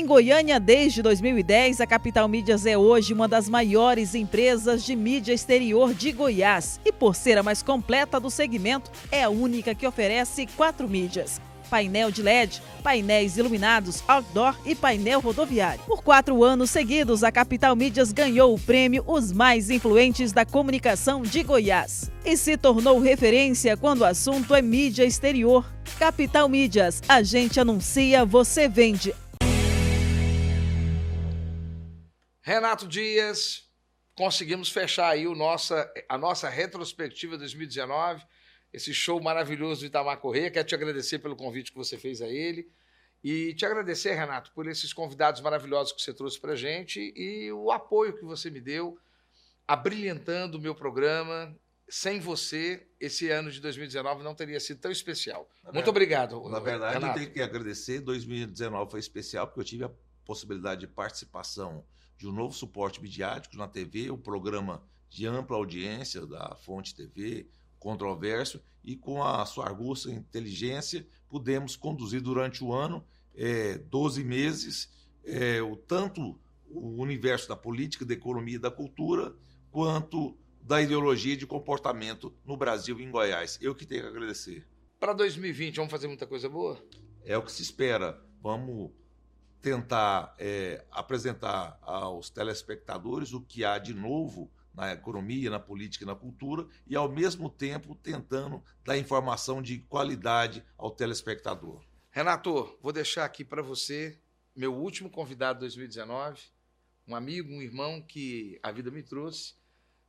Em Goiânia, desde 2010, a Capital Mídias é hoje uma das maiores empresas de mídia exterior de Goiás e, por ser a mais completa do segmento, é a única que oferece quatro mídias. Painel de LED, painéis iluminados outdoor e painel rodoviário. Por quatro anos seguidos, a Capital Mídias ganhou o prêmio Os Mais Influentes da Comunicação de Goiás e se tornou referência quando o assunto é mídia exterior. Capital Mídias, a gente anuncia, você vende. Renato Dias, conseguimos fechar aí o nossa, a nossa retrospectiva 2019, esse show maravilhoso do Itamar Corrêa. Quero te agradecer pelo convite que você fez a ele. E te agradecer, Renato, por esses convidados maravilhosos que você trouxe para gente e o apoio que você me deu, abrilhantando o meu programa. Sem você, esse ano de 2019 não teria sido tão especial. Na Muito verdade- obrigado. Na verdade, Renato. eu tenho que agradecer. 2019 foi especial porque eu tive a possibilidade de participação de um novo suporte midiático na TV, o programa de ampla audiência da Fonte TV, Controverso, e com a sua argusta inteligência, pudemos conduzir durante o ano, eh, 12 meses, eh, o tanto o universo da política, da economia e da cultura, quanto da ideologia de comportamento no Brasil e em Goiás. Eu que tenho que agradecer. Para 2020, vamos fazer muita coisa boa? É o que se espera. Vamos tentar é, apresentar aos telespectadores o que há de novo na economia, na política e na cultura, e ao mesmo tempo tentando dar informação de qualidade ao telespectador. Renato, vou deixar aqui para você meu último convidado de 2019, um amigo, um irmão que a vida me trouxe.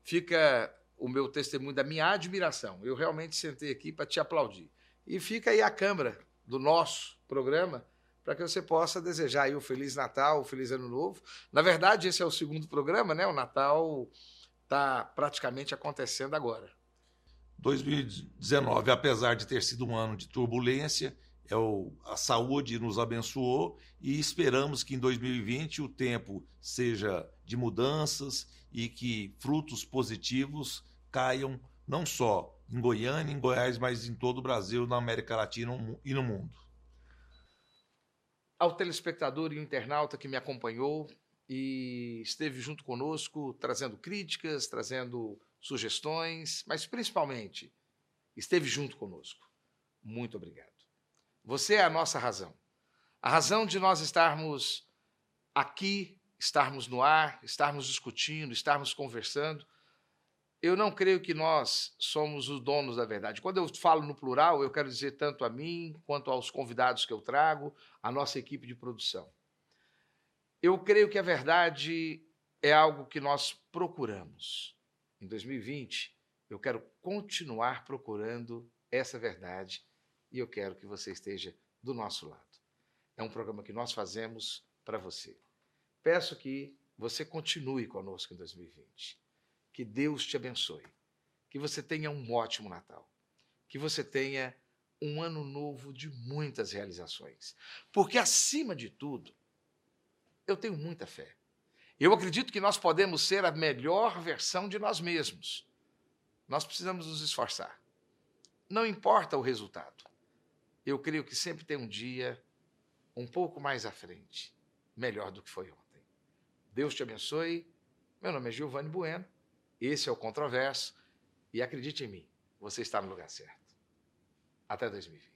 Fica o meu testemunho da minha admiração. Eu realmente sentei aqui para te aplaudir. E fica aí a câmera do nosso programa para que você possa desejar aí o Feliz Natal, o Feliz Ano Novo. Na verdade, esse é o segundo programa, né? O Natal está praticamente acontecendo agora. 2019, apesar de ter sido um ano de turbulência, é o, a saúde nos abençoou e esperamos que em 2020 o tempo seja de mudanças e que frutos positivos caiam não só em Goiânia, em Goiás, mas em todo o Brasil, na América Latina e no mundo. Ao telespectador e internauta que me acompanhou e esteve junto conosco, trazendo críticas, trazendo sugestões, mas principalmente esteve junto conosco. Muito obrigado. Você é a nossa razão. A razão de nós estarmos aqui, estarmos no ar, estarmos discutindo, estarmos conversando. Eu não creio que nós somos os donos da verdade. Quando eu falo no plural, eu quero dizer tanto a mim quanto aos convidados que eu trago, a nossa equipe de produção. Eu creio que a verdade é algo que nós procuramos. Em 2020, eu quero continuar procurando essa verdade e eu quero que você esteja do nosso lado. É um programa que nós fazemos para você. Peço que você continue conosco em 2020. Que Deus te abençoe. Que você tenha um ótimo Natal. Que você tenha um ano novo de muitas realizações. Porque, acima de tudo, eu tenho muita fé. Eu acredito que nós podemos ser a melhor versão de nós mesmos. Nós precisamos nos esforçar. Não importa o resultado. Eu creio que sempre tem um dia um pouco mais à frente, melhor do que foi ontem. Deus te abençoe. Meu nome é Giovanni Bueno. Esse é o Controverso. E acredite em mim, você está no lugar certo. Até 2020.